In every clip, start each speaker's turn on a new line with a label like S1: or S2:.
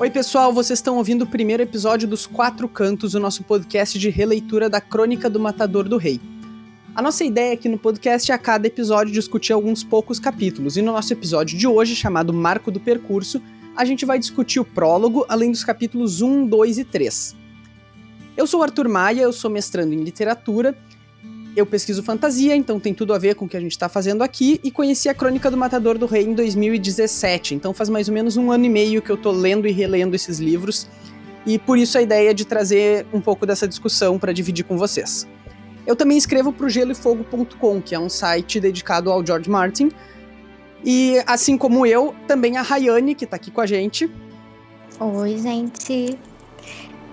S1: Oi, pessoal, vocês estão ouvindo o primeiro episódio dos Quatro Cantos, o nosso podcast de releitura da Crônica do Matador do Rei. A nossa ideia aqui no podcast é a cada episódio discutir alguns poucos capítulos, e no nosso episódio de hoje, chamado Marco do Percurso, a gente vai discutir o prólogo, além dos capítulos 1, 2 e 3. Eu sou Arthur Maia, eu sou mestrando em literatura eu pesquiso fantasia, então tem tudo a ver com o que a gente está fazendo aqui, e conheci a Crônica do Matador do Rei em 2017, então faz mais ou menos um ano e meio que eu tô lendo e relendo esses livros, e por isso a ideia de trazer um pouco dessa discussão para dividir com vocês. Eu também escrevo para o geloefogo.com, que é um site dedicado ao George Martin, e assim como eu, também a Rayane, que está aqui com a gente.
S2: Oi, gente.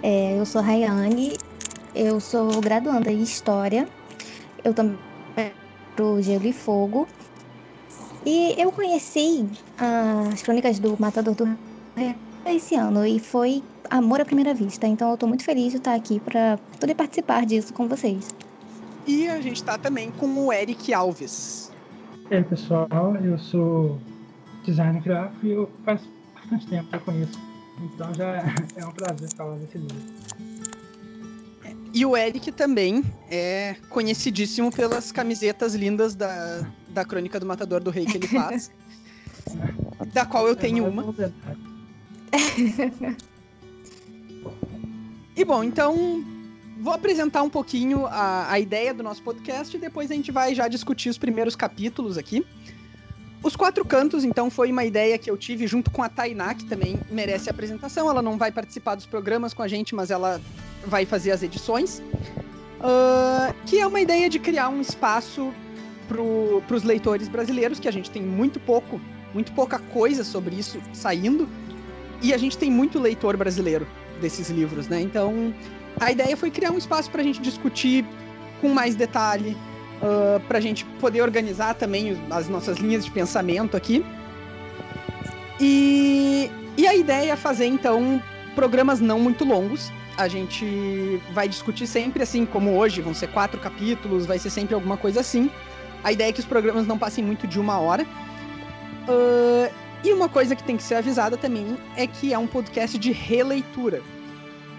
S2: É, eu sou Rayane, eu sou graduanda em História eu também pro Gelo e Fogo. E eu conheci as crônicas do Matador do Rei esse ano e foi amor à primeira vista. Então eu tô muito feliz de estar aqui para poder participar disso com vocês.
S1: E a gente tá também com o Eric Alves.
S3: E aí, pessoal, eu sou designer gráfico e eu faz bastante tempo que eu conheço. Então já é um prazer falar desse livro.
S1: E o Eric também é conhecidíssimo pelas camisetas lindas da, da Crônica do Matador do Rei que ele faz. da qual eu tenho uma. E bom, então vou apresentar um pouquinho a, a ideia do nosso podcast e depois a gente vai já discutir os primeiros capítulos aqui. Os Quatro Cantos, então, foi uma ideia que eu tive junto com a Tainá, que também merece apresentação. Ela não vai participar dos programas com a gente, mas ela vai fazer as edições, uh, que é uma ideia de criar um espaço para os leitores brasileiros, que a gente tem muito pouco, muito pouca coisa sobre isso saindo, e a gente tem muito leitor brasileiro desses livros, né? Então, a ideia foi criar um espaço para a gente discutir com mais detalhe, uh, para a gente poder organizar também as nossas linhas de pensamento aqui. E, e a ideia é fazer, então, programas não muito longos, a gente vai discutir sempre, assim como hoje, vão ser quatro capítulos, vai ser sempre alguma coisa assim. A ideia é que os programas não passem muito de uma hora. Uh, e uma coisa que tem que ser avisada também é que é um podcast de releitura.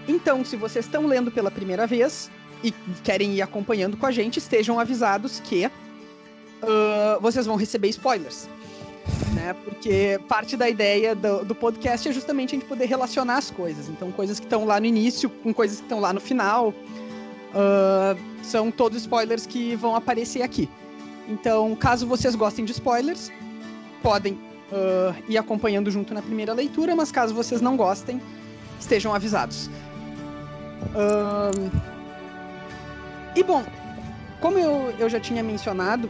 S1: Então, se vocês estão lendo pela primeira vez e querem ir acompanhando com a gente, estejam avisados que uh, vocês vão receber spoilers né? Porque parte da ideia do, do, podcast é justamente a gente poder relacionar as coisas. Então, coisas que estão lá no início com coisas que estão lá no final. Uh, são todos spoilers que vão aparecer aqui. Então, caso vocês gostem de spoilers, podem uh, ir acompanhando junto na primeira leitura, mas caso vocês não gostem, estejam avisados. Uh, e bom, como eu, eu já tinha mencionado,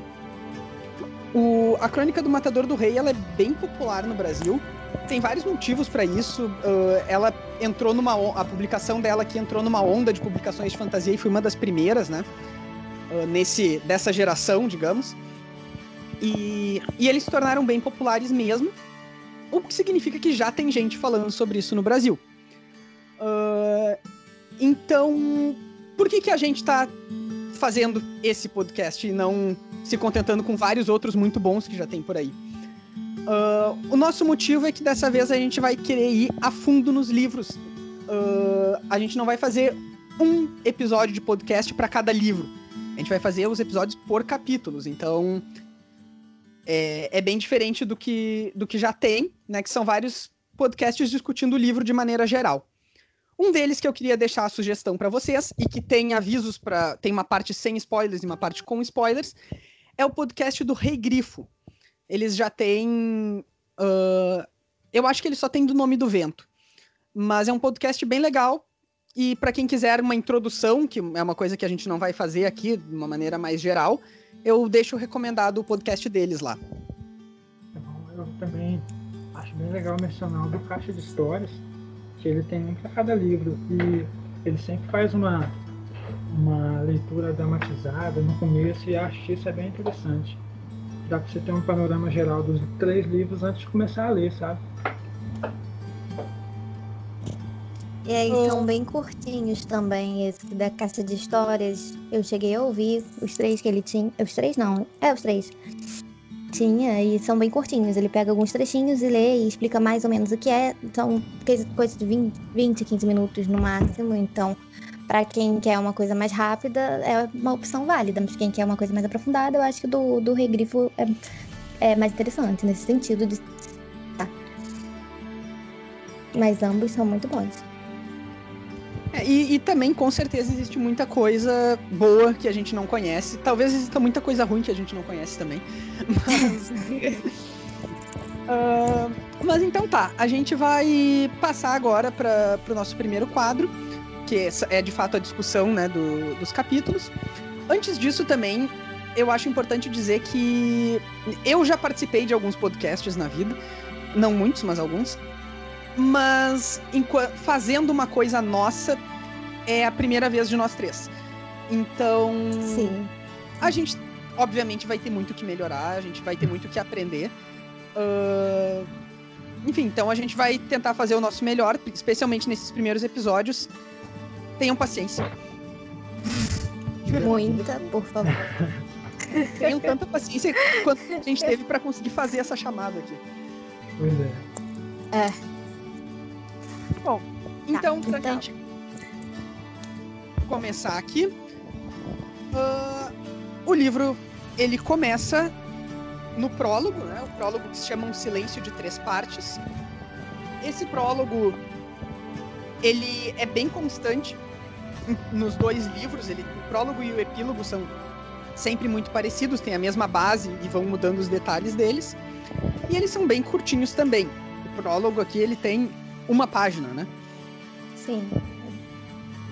S1: o, a Crônica do Matador do Rei ela é bem popular no Brasil. Tem vários motivos para isso. Uh, ela entrou numa a publicação dela que entrou numa onda de publicações de fantasia e foi uma das primeiras, né? Uh, nesse dessa geração, digamos. E, e eles se tornaram bem populares mesmo, o que significa que já tem gente falando sobre isso no Brasil. Uh, então, por que que a gente está fazendo esse podcast e não se contentando com vários outros muito bons que já tem por aí. Uh, o nosso motivo é que dessa vez a gente vai querer ir a fundo nos livros. Uh, a gente não vai fazer um episódio de podcast para cada livro. A gente vai fazer os episódios por capítulos. Então é, é, bem diferente do que, do que já tem, né? Que são vários podcasts discutindo o livro de maneira geral. Um deles que eu queria deixar a sugestão para vocês e que tem avisos para tem uma parte sem spoilers e uma parte com spoilers é o podcast do Rei Grifo. Eles já têm. Uh, eu acho que ele só tem do nome do vento. Mas é um podcast bem legal. E para quem quiser uma introdução, que é uma coisa que a gente não vai fazer aqui de uma maneira mais geral, eu deixo recomendado o podcast deles lá.
S3: Eu também acho bem legal mencionar o do Caixa de Histórias, que ele tem um para cada livro. E ele sempre faz uma uma leitura dramatizada no começo e acho que isso é bem interessante. Dá para você ter um panorama geral dos três livros antes de começar a ler, sabe?
S2: E aí são bem curtinhos também, esse da Caixa de Histórias. Eu cheguei a ouvir os três que ele tinha. Os três não, é os três. Tinha e são bem curtinhos. Ele pega alguns trechinhos e lê e explica mais ou menos o que é. São coisas de 20, 20, 15 minutos no máximo. Então, para quem quer uma coisa mais rápida, é uma opção válida. Mas quem quer uma coisa mais aprofundada, eu acho que do, do Regrifo é, é mais interessante nesse sentido de. Mas ambos são muito bons.
S1: É, e, e, também, com certeza, existe muita coisa boa que a gente não conhece. Talvez exista muita coisa ruim que a gente não conhece também. Mas. uh, mas então tá, a gente vai passar agora para o no primeiro quadro, que é, é de fato a discussão né, do, dos capítulos. Antes disso, também, eu acho importante dizer que eu já participei de alguns podcasts na vida, não muitos, mas alguns mas fazendo uma coisa nossa é a primeira vez de nós três. Então,
S2: Sim.
S1: a gente obviamente vai ter muito que melhorar, a gente vai ter muito que aprender. Uh... Enfim, então a gente vai tentar fazer o nosso melhor, especialmente nesses primeiros episódios. Tenham paciência.
S2: Muita, por favor.
S1: Tenham tanta paciência quanto a gente teve para conseguir fazer essa chamada aqui.
S3: Pois
S2: é. É.
S1: Bom, então, tá, pra então. gente começar aqui, uh, o livro ele começa no prólogo, né? O prólogo que se chama Um Silêncio de Três Partes. Esse prólogo ele é bem constante nos dois livros. Ele, o prólogo e o epílogo são sempre muito parecidos, têm a mesma base e vão mudando os detalhes deles. E eles são bem curtinhos também. O prólogo aqui ele tem uma página, né?
S2: Sim.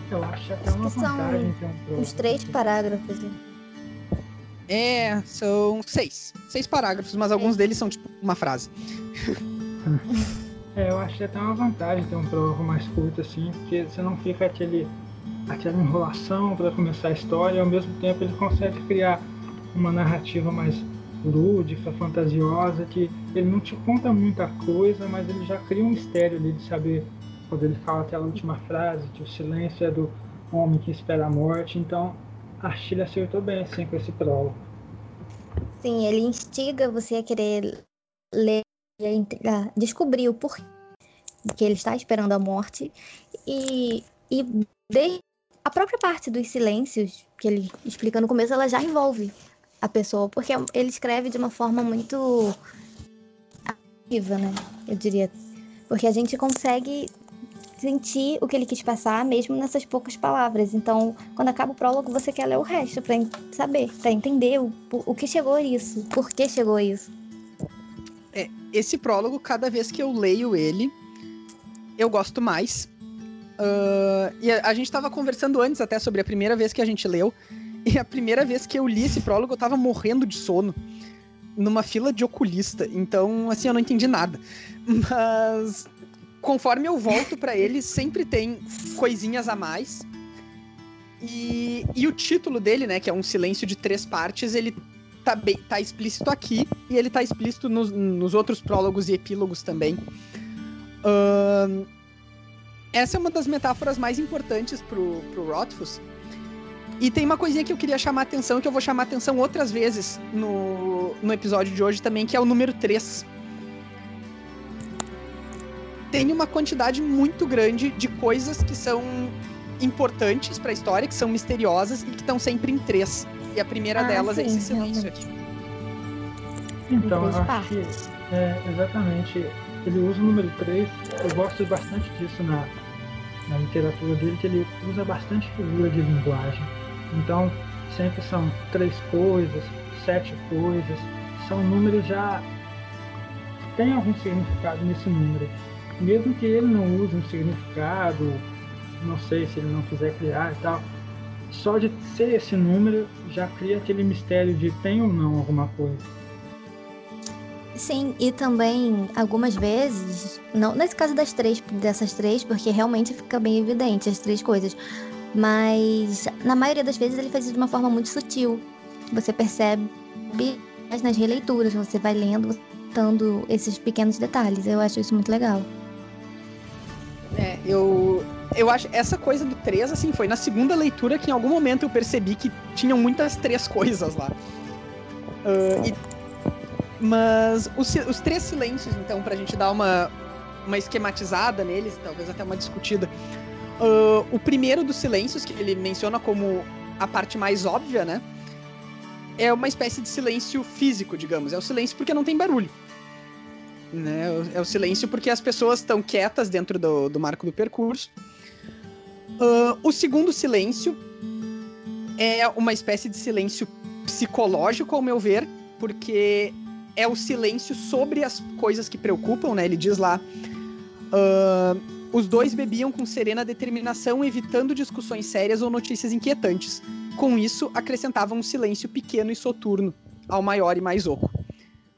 S3: Eu acho até uma vantagem ter
S2: um Os três parágrafos. Né?
S1: É, são seis. Seis parágrafos, mas alguns é. deles são tipo uma frase.
S3: é, eu acho até uma vantagem ter um prólogo mais curto assim, porque você não fica aquele aquela enrolação para começar a história, e ao mesmo tempo ele consegue criar uma narrativa mais lúdica, fantasiosa, que ele não te conta muita coisa, mas ele já cria um mistério ali de saber quando ele fala aquela última frase, que o silêncio é do homem que espera a morte. Então, a Chile acertou bem assim com esse prólogo.
S2: Sim, ele instiga você a querer ler, a descobrir o porquê que ele está esperando a morte e, e a própria parte dos silêncios que ele explica no começo, ela já envolve a pessoa, porque ele escreve de uma forma muito ativa, né? Eu diria. Porque a gente consegue sentir o que ele quis passar, mesmo nessas poucas palavras. Então, quando acaba o prólogo, você quer ler o resto para saber, para entender o, o que chegou a isso, por que chegou a isso.
S1: É, esse prólogo, cada vez que eu leio ele, eu gosto mais. Uh, e a, a gente estava conversando antes até sobre a primeira vez que a gente leu. E a primeira vez que eu li esse prólogo, eu tava morrendo de sono. Numa fila de oculista. Então, assim, eu não entendi nada. Mas conforme eu volto para ele, sempre tem coisinhas a mais. E, e o título dele, né, que é um silêncio de três partes, ele tá, bem, tá explícito aqui e ele tá explícito nos, nos outros prólogos e epílogos também. Uh, essa é uma das metáforas mais importantes pro, pro Rothfuss, e tem uma coisinha que eu queria chamar a atenção, que eu vou chamar a atenção outras vezes no, no episódio de hoje também, que é o número 3. Tem uma quantidade muito grande de coisas que são importantes para a história, que são misteriosas e que estão sempre em três. E a primeira ah, delas é sim, é esse silêncio aqui.
S3: Então, eu acho que, é, exatamente, ele usa o número 3, eu gosto bastante disso na, na literatura dele, que ele usa bastante figura de linguagem. Então, sempre são três coisas, sete coisas, são números já que têm algum significado nesse número. Mesmo que ele não use um significado, não sei se ele não quiser criar e tal, só de ser esse número já cria aquele mistério de tem ou não alguma coisa.
S2: Sim, e também algumas vezes, não nesse caso das três, dessas três, porque realmente fica bem evidente as três coisas, mas na maioria das vezes ele faz isso de uma forma muito sutil. Você percebe nas releituras, você vai lendo, notando esses pequenos detalhes. Eu acho isso muito legal.
S1: É, eu eu acho essa coisa do três assim foi na segunda leitura que em algum momento eu percebi que tinham muitas três coisas lá. Uh, e Mas os, os três silêncios, então, pra gente dar uma, uma esquematizada neles, talvez até uma discutida. Uh, o primeiro dos silêncios, que ele menciona como a parte mais óbvia, né? É uma espécie de silêncio físico, digamos. É o silêncio porque não tem barulho. Né? É o silêncio porque as pessoas estão quietas dentro do, do marco do percurso. Uh, o segundo silêncio é uma espécie de silêncio psicológico, ao meu ver, porque é o silêncio sobre as coisas que preocupam, né? Ele diz lá. Uh, os dois bebiam com serena determinação, evitando discussões sérias ou notícias inquietantes. Com isso, acrescentavam um silêncio pequeno e soturno ao maior e mais oco.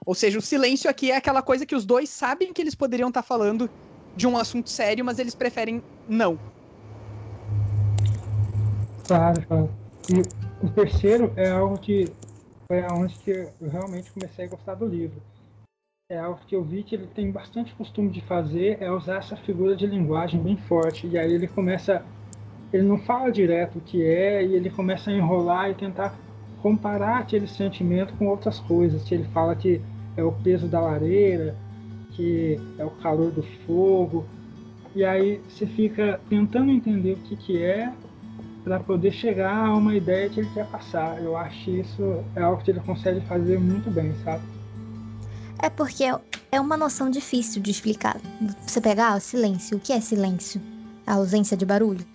S1: Ou seja, o silêncio aqui é aquela coisa que os dois sabem que eles poderiam estar falando de um assunto sério, mas eles preferem não.
S3: Claro, claro. E o terceiro é algo que foi aonde que eu realmente comecei a gostar do livro. É algo que eu vi que ele tem bastante costume de fazer, é usar essa figura de linguagem bem forte. E aí ele começa, ele não fala direto o que é, e ele começa a enrolar e tentar comparar aquele sentimento com outras coisas. Que ele fala que é o peso da lareira, que é o calor do fogo. E aí você fica tentando entender o que, que é para poder chegar a uma ideia que ele quer passar. Eu acho que isso é algo que ele consegue fazer muito bem, sabe?
S2: É porque é uma noção difícil de explicar. Você pegar ah, silêncio, o que é silêncio? A ausência de barulho?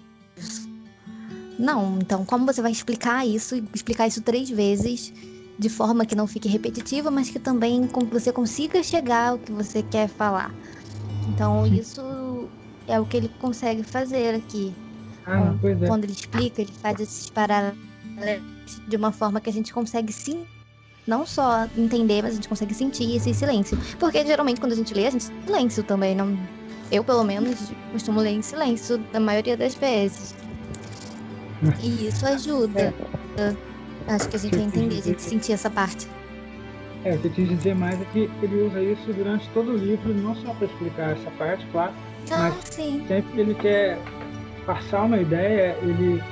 S2: Não, então como você vai explicar isso explicar isso três vezes de forma que não fique repetitiva, mas que também você consiga chegar ao que você quer falar? Então isso é o que ele consegue fazer aqui.
S3: Ah, quando, é.
S2: quando ele explica, ele faz esses paralelos de uma forma que a gente consegue sim não só entender, mas a gente consegue sentir esse silêncio. Porque geralmente quando a gente lê, a gente silêncio também. Não... Eu, pelo menos, costumo ler em silêncio na maioria das vezes. E isso ajuda. Acho que a gente vai entender, a gente sentir essa parte.
S3: É, o que eu quis dizer mais é que ele usa isso durante todo o livro, não só para explicar essa parte, claro,
S2: ah,
S3: mas
S2: sim.
S3: sempre que ele quer passar uma ideia, ele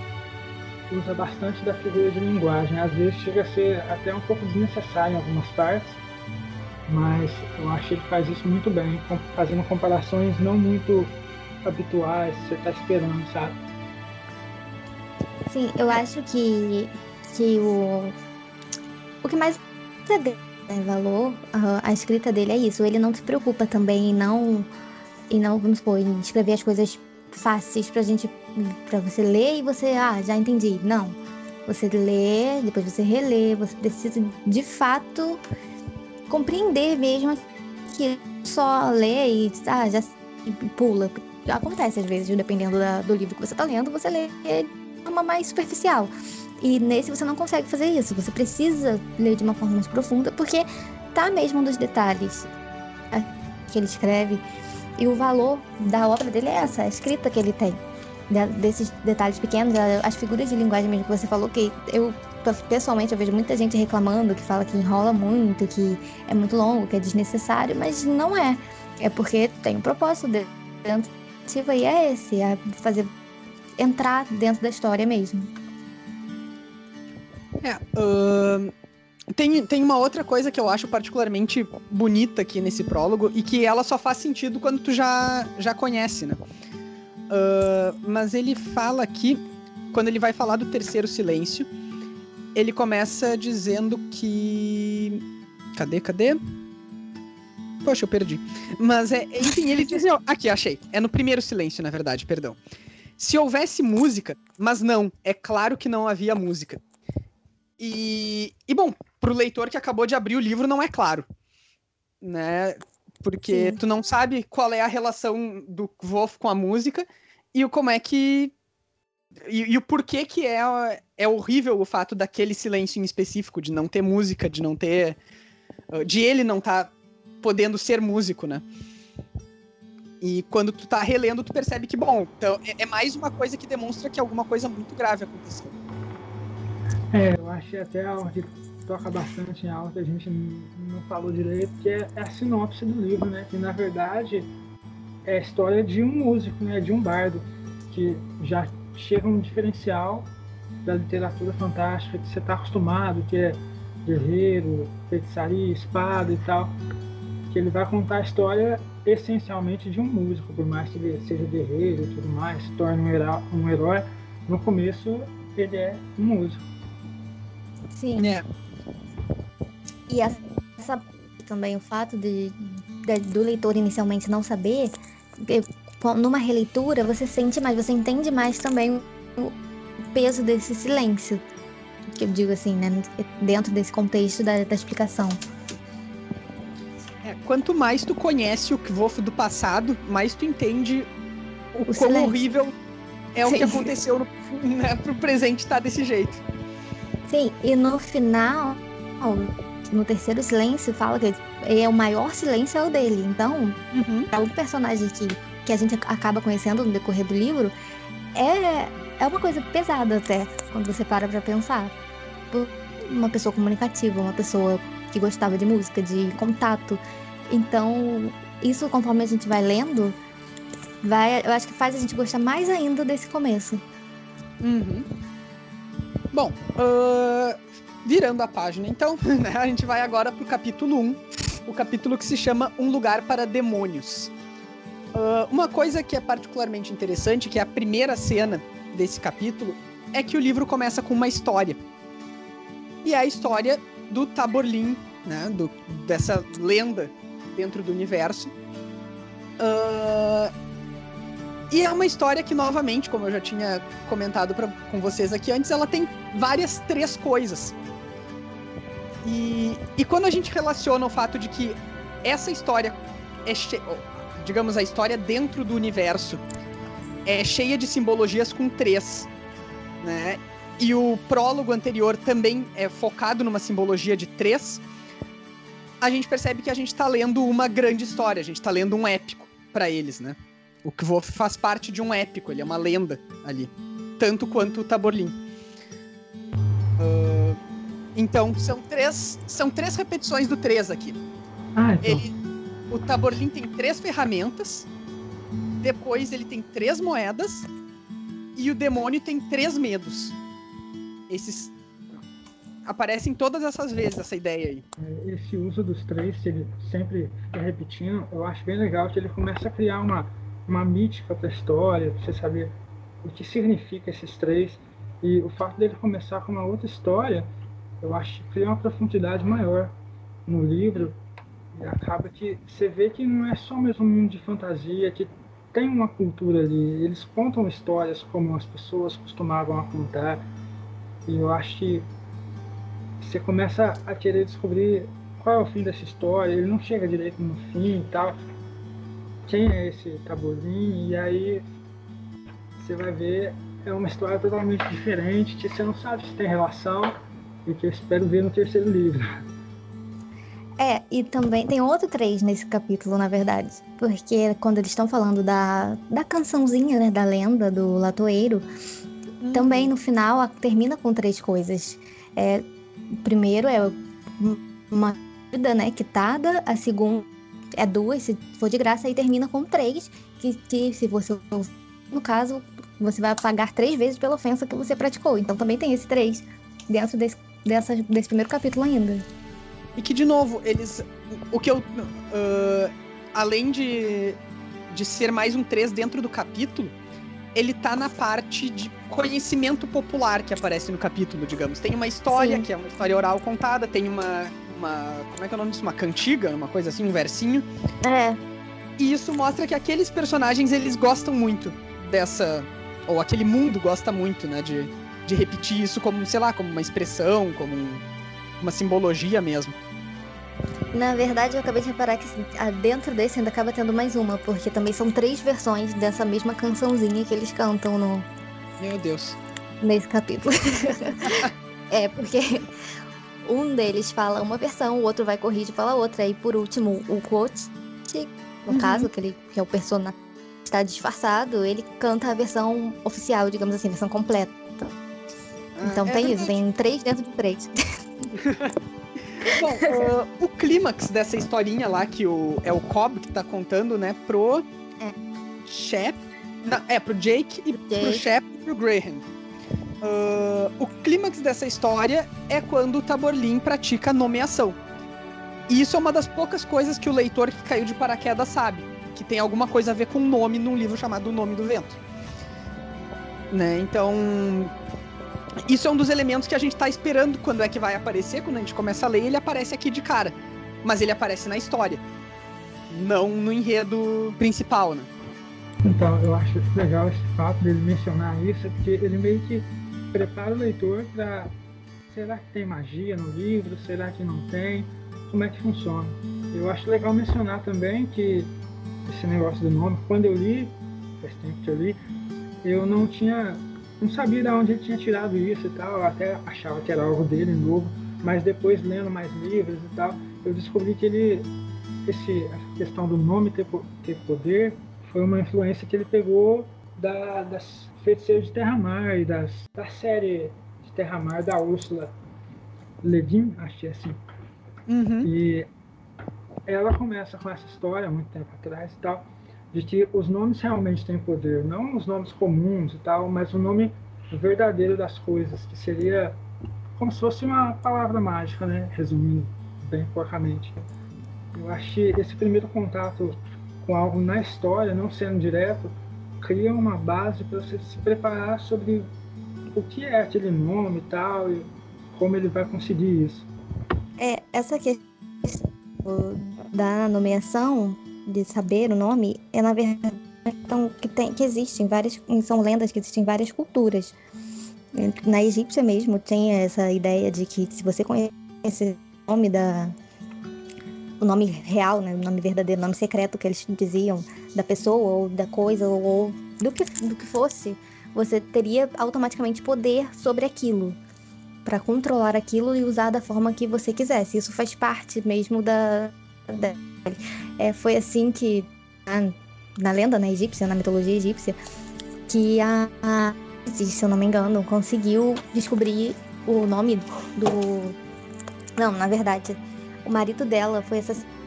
S3: usa bastante da figura de linguagem. Às vezes chega a ser até um pouco desnecessário em algumas partes, mas eu acho que ele faz isso muito bem, fazendo comparações não muito habituais, você está esperando, sabe?
S2: Sim, eu acho que, que o, o que mais tem valor, a escrita dele é isso. Ele não se preocupa também em não, em não vamos supor, em escrever as coisas fáceis pra gente, pra você ler e você, ah, já entendi. Não. Você lê, depois você relê, você precisa de fato compreender mesmo que só lê e ah, já pula. Acontece às vezes, dependendo da, do livro que você está lendo, você lê de uma mais superficial. E nesse você não consegue fazer isso. Você precisa ler de uma forma mais profunda, porque tá mesmo nos detalhes que ele escreve e o valor da obra dele é essa, a escrita que ele tem. Desses detalhes pequenos, as figuras de linguagem mesmo que você falou, que eu pessoalmente eu vejo muita gente reclamando, que fala que enrola muito, que é muito longo, que é desnecessário, mas não é. É porque tem um propósito dentro e é esse, é fazer entrar dentro da história mesmo.
S1: É, uh, tem, tem uma outra coisa que eu acho particularmente bonita aqui nesse prólogo e que ela só faz sentido quando tu já, já conhece, né? Uh, mas ele fala aqui, quando ele vai falar do terceiro silêncio, ele começa dizendo que. Cadê, cadê? Poxa, eu perdi. Mas é, enfim, ele diz. Aqui, achei. É no primeiro silêncio, na verdade, perdão. Se houvesse música, mas não, é claro que não havia música. E, e bom, pro leitor que acabou de abrir o livro não é claro, né? Porque Sim. tu não sabe qual é a relação do Wolf com a música e o como é que e, e, o porquê que é, é horrível o fato daquele silêncio em específico, de não ter música, de não ter. de ele não estar tá podendo ser músico, né? E quando tu tá relendo, tu percebe que, bom, então é, é mais uma coisa que demonstra que alguma coisa muito grave aconteceu.
S3: É, eu achei até que toca bastante em que a gente não falou direito, que é, a sinopse do livro, né? Que na verdade é a história de um músico, né? De um bardo, que já chega um diferencial da literatura fantástica que você está acostumado, que é guerreiro, feitiçaria, espada e tal. Que ele vai contar a história essencialmente de um músico, por mais que ele seja guerreiro e tudo mais, se torne um herói, um herói no começo ele é um músico.
S2: Sim. É. E essa também o fato de, de, do leitor inicialmente não saber, numa releitura você sente mais, você entende mais também o peso desse silêncio. Que eu digo assim, né? Dentro desse contexto da, da explicação.
S1: É, quanto mais tu conhece o Kvof do passado, mais tu entende o, o quão horrível é Sim. o que aconteceu no, né, pro presente estar tá desse jeito.
S2: Sim, e no final, no terceiro silêncio, fala que é o maior silêncio é o dele. Então, uhum. é o personagem que, que a gente acaba conhecendo no decorrer do livro é, é uma coisa pesada até, quando você para pra pensar. Uma pessoa comunicativa, uma pessoa que gostava de música, de contato. Então, isso conforme a gente vai lendo, vai, eu acho que faz a gente gostar mais ainda desse começo.
S1: Uhum. Bom, uh, virando a página, então, né, a gente vai agora pro capítulo 1, o capítulo que se chama Um Lugar para Demônios. Uh, uma coisa que é particularmente interessante, que é a primeira cena desse capítulo, é que o livro começa com uma história. E é a história do Taborlin, né, do, dessa lenda dentro do universo. Uh, e é uma história que, novamente, como eu já tinha comentado pra, com vocês aqui antes, ela tem várias três coisas. E, e quando a gente relaciona o fato de que essa história é digamos, a história dentro do universo é cheia de simbologias com três, né? E o prólogo anterior também é focado numa simbologia de três. A gente percebe que a gente está lendo uma grande história, a gente está lendo um épico para eles, né? O Kvof faz parte de um épico, ele é uma lenda ali. Tanto quanto o Taborlin. Uh, então, são três, são três repetições do três aqui.
S3: Ah, então. ele,
S1: o Taborlin tem três ferramentas, depois ele tem três moedas, e o demônio tem três medos. Esses aparecem todas essas vezes essa ideia aí.
S3: É, esse uso dos três, que ele sempre fica repetindo, eu acho bem legal que ele começa a criar uma uma mítica para a história, para você saber o que significa esses três. E o fato dele começar com uma outra história, eu acho que cria uma profundidade maior no livro. E acaba que você vê que não é só mesmo um mundo de fantasia, que tem uma cultura ali. Eles contam histórias como as pessoas costumavam contar. E eu acho que você começa a querer descobrir qual é o fim dessa história. Ele não chega direito no fim e tal quem é esse tabuzinho, e aí você vai ver, é uma história totalmente diferente, que você não sabe se tem relação, e que eu espero ver no terceiro livro.
S2: É, e também tem outro três nesse capítulo, na verdade. Porque quando eles estão falando da, da cançãozinha, né, da lenda do latoeiro, uhum. também no final termina com três coisas. É, o primeiro é uma vida, né, quitada, a segunda é duas, se for de graça, aí termina com três, que, que se você, no caso, você vai pagar três vezes pela ofensa que você praticou. Então também tem esse três dentro desse, dessa, desse primeiro capítulo ainda.
S1: E que, de novo, eles. O que eu. Uh, além de, de ser mais um três dentro do capítulo, ele tá na parte de conhecimento popular que aparece no capítulo, digamos. Tem uma história, Sim. que é uma história oral contada, tem uma, uma. Como é que é o nome disso? Uma cantiga, uma coisa assim, um versinho.
S2: É.
S1: E isso mostra que aqueles personagens, eles gostam muito dessa. Ou aquele mundo gosta muito, né? De, de repetir isso como, sei lá, como uma expressão, como um, uma simbologia mesmo.
S2: Na verdade, eu acabei de reparar que dentro desse ainda acaba tendo mais uma, porque também são três versões dessa mesma cançãozinha que eles cantam no.
S1: Meu Deus.
S2: Nesse capítulo. é, porque um deles fala uma versão, o outro vai corrigir e fala outra. E por último, o quote, no uhum. caso, que, ele, que é o personagem está disfarçado, ele canta a versão oficial, digamos assim, a versão completa. Ah, então é tem verdade. isso, tem três dentro de três.
S1: Bom, uh, o clímax dessa historinha lá, que o, é o Cobb que tá contando, né, pro é. Shep, não, é, pro Jake e Jake. pro Shep e pro Graham. Uh, o clímax dessa história é quando o Taborlin pratica nomeação. E isso é uma das poucas coisas que o leitor que caiu de paraquedas sabe, que tem alguma coisa a ver com o nome num livro chamado O Nome do Vento. Né? Então, isso é um dos elementos que a gente está esperando quando é que vai aparecer, quando a gente começa a ler, ele aparece aqui de cara. Mas ele aparece na história, não no enredo principal, né?
S3: Então, eu acho legal esse fato dele mencionar isso, porque ele meio que prepara o leitor para será que tem magia no livro, será que não tem, como é que funciona. Eu acho legal mencionar também que esse negócio do nome, quando eu li, faz tempo que eu li, eu não tinha, não sabia de onde ele tinha tirado isso e tal, eu até achava que era algo dele novo, mas depois lendo mais livros e tal, eu descobri que ele, esse, a questão do nome ter, ter poder, foi uma influência que ele pegou da, das Feiticeiros de Terra-Mar e das, da série de Terra-Mar da Úrsula Le Guin, acho que é assim.
S1: Uhum.
S3: E ela começa com essa história, muito tempo atrás e tal, de que os nomes realmente têm poder, não os nomes comuns e tal, mas o nome verdadeiro das coisas, que seria como se fosse uma palavra mágica, né? Resumindo bem porcamente. Eu que esse primeiro contato com algo na história, não sendo direto, cria uma base para você se preparar sobre o que é aquele nome e tal, e como ele vai conseguir isso.
S2: É, essa questão da nomeação, de saber o nome, é na verdade então, que, tem, que existem várias, são lendas que existem várias culturas. Na egípcia mesmo tem essa ideia de que se você conhece o nome da, o nome real, né, o nome verdadeiro, o nome secreto que eles diziam da pessoa ou da coisa ou do que, do que fosse, você teria automaticamente poder sobre aquilo para controlar aquilo e usar da forma que você quisesse. Isso faz parte mesmo da, da é, foi assim que na, na lenda né, egípcia, na mitologia egípcia, que a, a se eu não me engano, conseguiu descobrir o nome do não, na verdade, o marido dela foi assassinado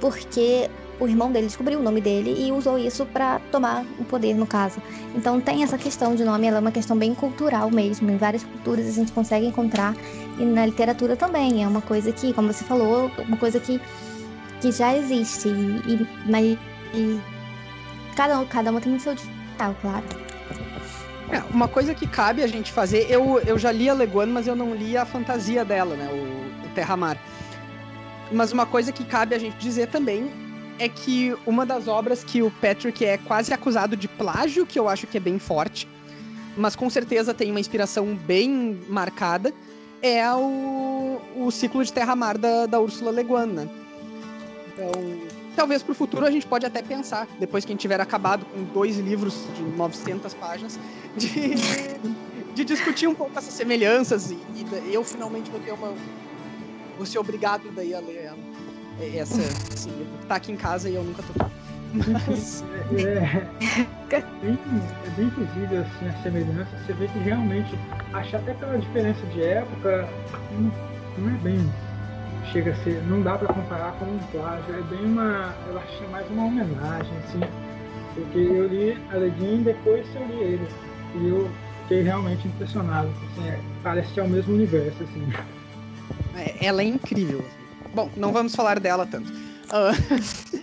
S2: porque o irmão dele descobriu o nome dele e usou isso para tomar o poder, no caso. Então tem essa questão de nome, ela é uma questão bem cultural mesmo. Em várias culturas a gente consegue encontrar e na literatura também. É uma coisa que, como você falou, uma coisa que, que já existe. E, mas e cada, cada uma tem o seu digital, claro.
S1: É, uma coisa que cabe a gente fazer, eu, eu já li a Leguan, mas eu não li a fantasia dela, né? O, o Terra-Mar. Mas uma coisa que cabe a gente dizer também é que uma das obras que o Patrick é quase acusado de plágio, que eu acho que é bem forte, mas com certeza tem uma inspiração bem marcada, é o, o ciclo de Terra-Mar da, da Ursula Le Guin, né? Então, talvez para o futuro a gente pode até pensar, depois que a gente tiver acabado com dois livros de 900 páginas, de, de discutir um pouco essas semelhanças e, e eu finalmente vou ter uma vou ser obrigado daí a ler ela. É, essa, assim, tá aqui em casa e eu nunca tô. Mas...
S3: É, é, é, bem, é bem visível assim, a semelhança. Você vê que realmente, acho até pela diferença de época, não, não é bem. Chega a ser. Não dá para comparar com um plágio. É bem uma. Eu acho mais uma homenagem, assim. Porque eu li a Leguin e depois eu li ele. E eu fiquei realmente impressionado. Assim, é, parece que é o mesmo universo, assim.
S1: É, ela é incrível. Bom, não vamos falar dela tanto. Uh,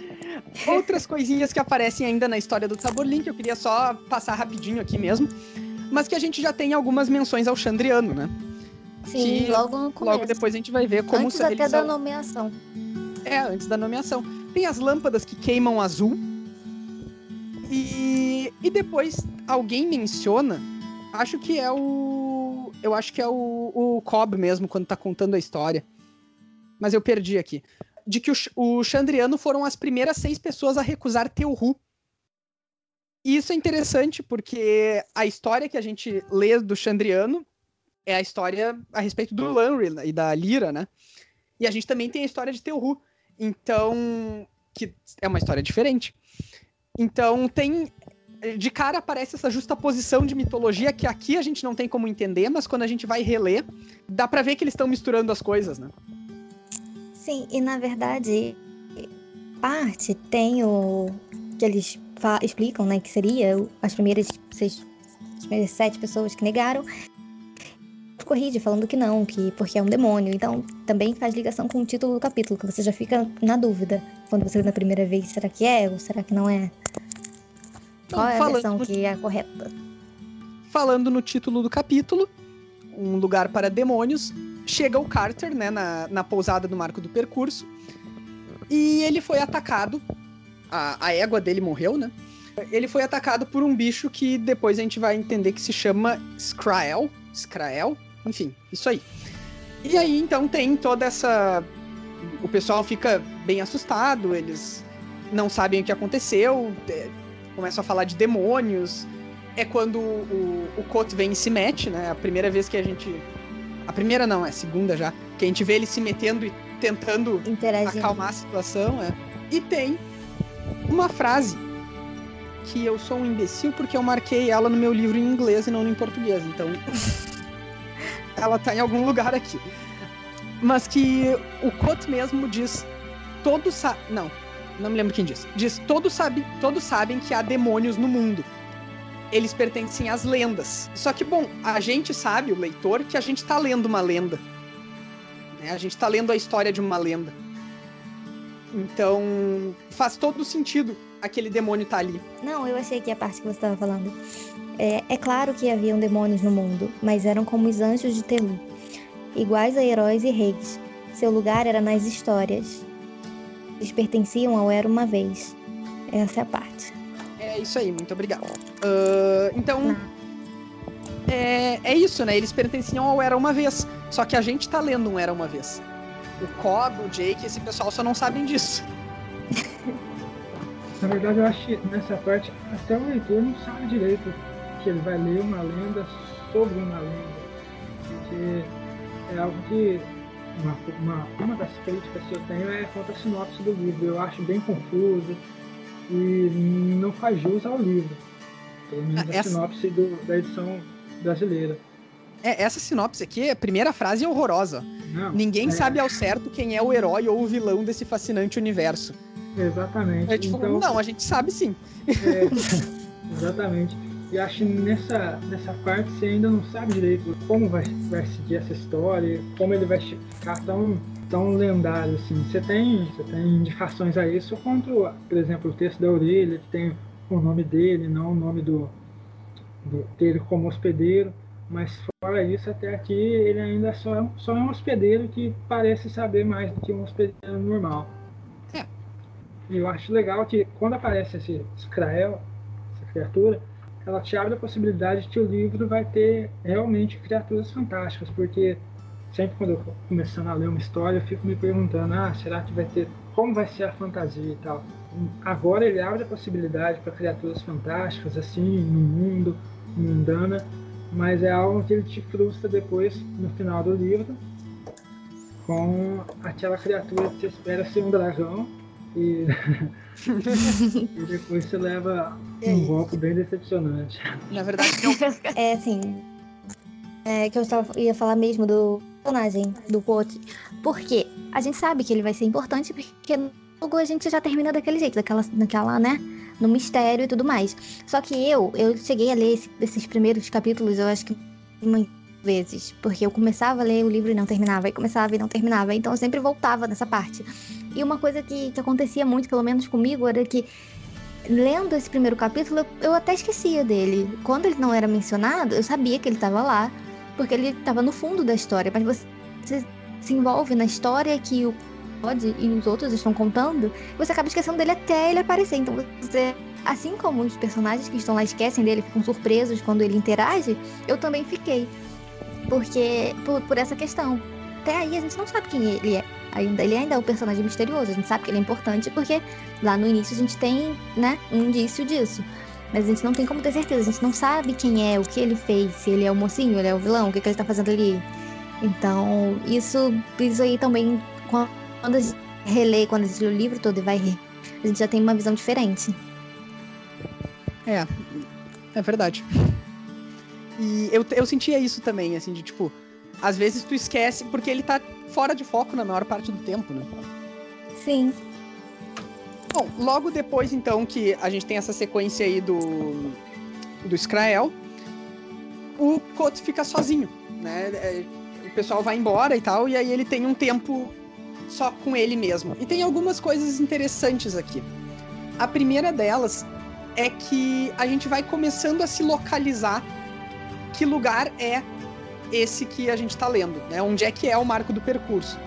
S1: outras coisinhas que aparecem ainda na história do Saborlin, que eu queria só passar rapidinho aqui mesmo, mas que a gente já tem algumas menções ao Chandriano, né?
S2: Sim, que logo no começo.
S1: Logo depois a gente vai ver como...
S2: Antes até da nomeação.
S1: É, antes da nomeação. Tem as lâmpadas que queimam azul. E, e depois alguém menciona, acho que é o... Eu acho que é o, o Cobb mesmo, quando tá contando a história mas eu perdi aqui. De que o, o Chandriano foram as primeiras seis pessoas a recusar Teuhu. E isso é interessante porque a história que a gente lê do Chandriano é a história a respeito do Lanry e da Lyra, né? E a gente também tem a história de Teuhu. Então, que é uma história diferente. Então, tem de cara aparece essa justa posição de mitologia que aqui a gente não tem como entender, mas quando a gente vai reler, dá para ver que eles estão misturando as coisas, né?
S2: Sim, e na verdade, parte tem o que eles explicam, né, que seria as primeiras seis as sete pessoas que negaram, corrige falando que não, que porque é um demônio. Então também faz ligação com o título do capítulo, que você já fica na dúvida quando você lê na primeira vez, será que é ou será que não é? Qual é a versão no... que é correta?
S1: Falando no título do capítulo, um lugar para demônios, chega o Carter, né, na, na pousada do Marco do Percurso, e ele foi atacado. A, a égua dele morreu, né? Ele foi atacado por um bicho que depois a gente vai entender que se chama Skrael. Skrael, enfim, isso aí. E aí então tem toda essa. O pessoal fica bem assustado, eles não sabem o que aconteceu, é, começam a falar de demônios. É quando o, o Kot vem e se mete, né? A primeira vez que a gente. A primeira não, é a segunda já. Que a gente vê ele se metendo e tentando acalmar a situação. É. E tem uma frase que eu sou um imbecil porque eu marquei ela no meu livro em inglês e não em português. Então. ela tá em algum lugar aqui. Mas que o Kot mesmo diz. Todos sabem. Não, não me lembro quem diz. Diz: todos, sabe, todos sabem que há demônios no mundo. Eles pertencem às lendas. Só que, bom, a gente sabe, o leitor, que a gente tá lendo uma lenda. Né? A gente tá lendo a história de uma lenda. Então, faz todo sentido aquele demônio tá ali.
S2: Não, eu achei que a parte que você estava falando. É, é claro que haviam demônios no mundo, mas eram como os anjos de Telu, iguais a heróis e reis. Seu lugar era nas histórias. Eles pertenciam ao Era uma vez. Essa é a parte.
S1: É isso aí, muito obrigado. Uh, então, é, é isso, né? Eles pertenciam ao Era uma vez. Só que a gente tá lendo um Era uma vez. O Cobb, o Jake, esse pessoal só não sabem disso.
S3: Na verdade, eu acho que nessa parte até o leitor não sabe direito que ele vai ler uma lenda sobre uma lenda. Porque é algo que uma, uma, uma das críticas que eu tenho é quanto à sinopse do livro. Eu acho bem confuso e não faz jus ao livro. Pelo menos a essa... sinopse do, da edição brasileira.
S1: É, essa sinopse aqui, a primeira frase é horrorosa. Não, Ninguém é... sabe ao certo quem é o herói ou o vilão desse fascinante universo.
S3: Exatamente.
S1: É tipo, então, não, a gente sabe sim.
S3: É, exatamente. E acho que nessa, nessa parte você ainda não sabe direito como vai, vai seguir essa história, como ele vai ficar tão, tão lendário assim. Você tem, você tem indicações a isso quanto, por exemplo, o texto da orelha, que tem o nome dele, não o nome do, do dele como hospedeiro. Mas fora isso, até aqui ele ainda só é, só é um hospedeiro que parece saber mais do que um hospedeiro normal. É. E eu acho legal que quando aparece esse Skrael, essa criatura, ela te abre a possibilidade de que o livro vai ter realmente criaturas fantásticas, porque sempre quando eu começando a ler uma história, eu fico me perguntando, ah, será que vai ter, como vai ser a fantasia e tal. Agora ele abre a possibilidade para criaturas fantásticas, assim, no mundo, mundana, mas é algo que ele te frustra depois, no final do livro, com aquela criatura que você espera ser um dragão, e, e depois você leva um golpe bem decepcionante.
S1: Na verdade, não.
S2: é assim. É que eu estava, ia falar mesmo do personagem do Quote. Porque a gente sabe que ele vai ser importante porque logo a gente já termina daquele jeito, daquela, daquela, né? No mistério e tudo mais. Só que eu, eu cheguei a ler esse, esses primeiros capítulos, eu acho que vezes. Porque eu começava a ler o livro e não terminava, e começava e não terminava. Então eu sempre voltava nessa parte. E uma coisa que, que acontecia muito, pelo menos comigo, era que lendo esse primeiro capítulo, eu até esquecia dele. Quando ele não era mencionado, eu sabia que ele estava lá, porque ele estava no fundo da história. Mas você se envolve na história que o Todd e os outros estão contando, você acaba esquecendo dele até ele aparecer. Então você, assim como os personagens que estão lá esquecem dele, ficam surpresos quando ele interage, eu também fiquei. Porque, por, por essa questão. Até aí a gente não sabe quem ele é ainda, ele ainda é um personagem misterioso. A gente sabe que ele é importante porque lá no início a gente tem, né, um indício disso. Mas a gente não tem como ter certeza, a gente não sabe quem é, o que ele fez, se ele é o mocinho, ele é o vilão, o que, que ele tá fazendo ali. Então, isso, isso aí também, quando a gente relê, quando a gente lê o livro todo e vai rir, a gente já tem uma visão diferente.
S1: É, é verdade. E eu, eu sentia isso também, assim, de tipo, às vezes tu esquece, porque ele tá fora de foco na maior parte do tempo, né?
S2: Sim.
S1: Bom, logo depois, então, que a gente tem essa sequência aí do, do Skrael, o Coto fica sozinho, né? É, o pessoal vai embora e tal, e aí ele tem um tempo só com ele mesmo. E tem algumas coisas interessantes aqui. A primeira delas é que a gente vai começando a se localizar que lugar é esse que a gente está lendo, né? Onde é que é o marco do percurso.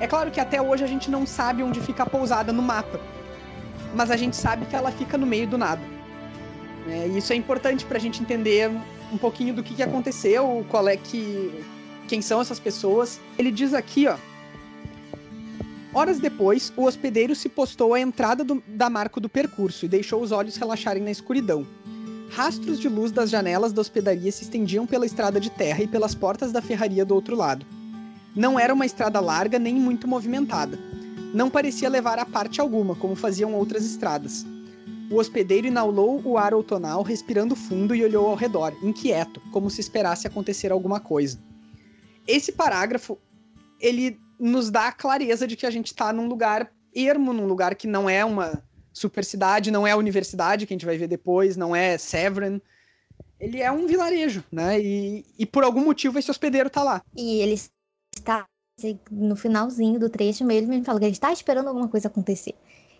S1: É claro que até hoje a gente não sabe onde fica a pousada no mapa, mas a gente sabe que ela fica no meio do nada. É, isso é importante para a gente entender um pouquinho do que, que aconteceu, qual é que, quem são essas pessoas. Ele diz aqui, ó. Horas depois, o hospedeiro se postou à entrada do, da marco do percurso e deixou os olhos relaxarem na escuridão. Rastros de luz das janelas da hospedaria se estendiam pela estrada de terra e pelas portas da ferraria do outro lado. Não era uma estrada larga nem muito movimentada. Não parecia levar a parte alguma, como faziam outras estradas. O hospedeiro inaulou o ar outonal, respirando fundo e olhou ao redor, inquieto, como se esperasse acontecer alguma coisa. Esse parágrafo, ele nos dá a clareza de que a gente está num lugar ermo, num lugar que não é uma super cidade, não é a universidade que a gente vai ver depois, não é Severn. Ele é um vilarejo, né? E, e por algum motivo esse hospedeiro tá lá.
S2: E ele está no finalzinho do trecho mesmo, ele fala que ele está esperando alguma coisa acontecer.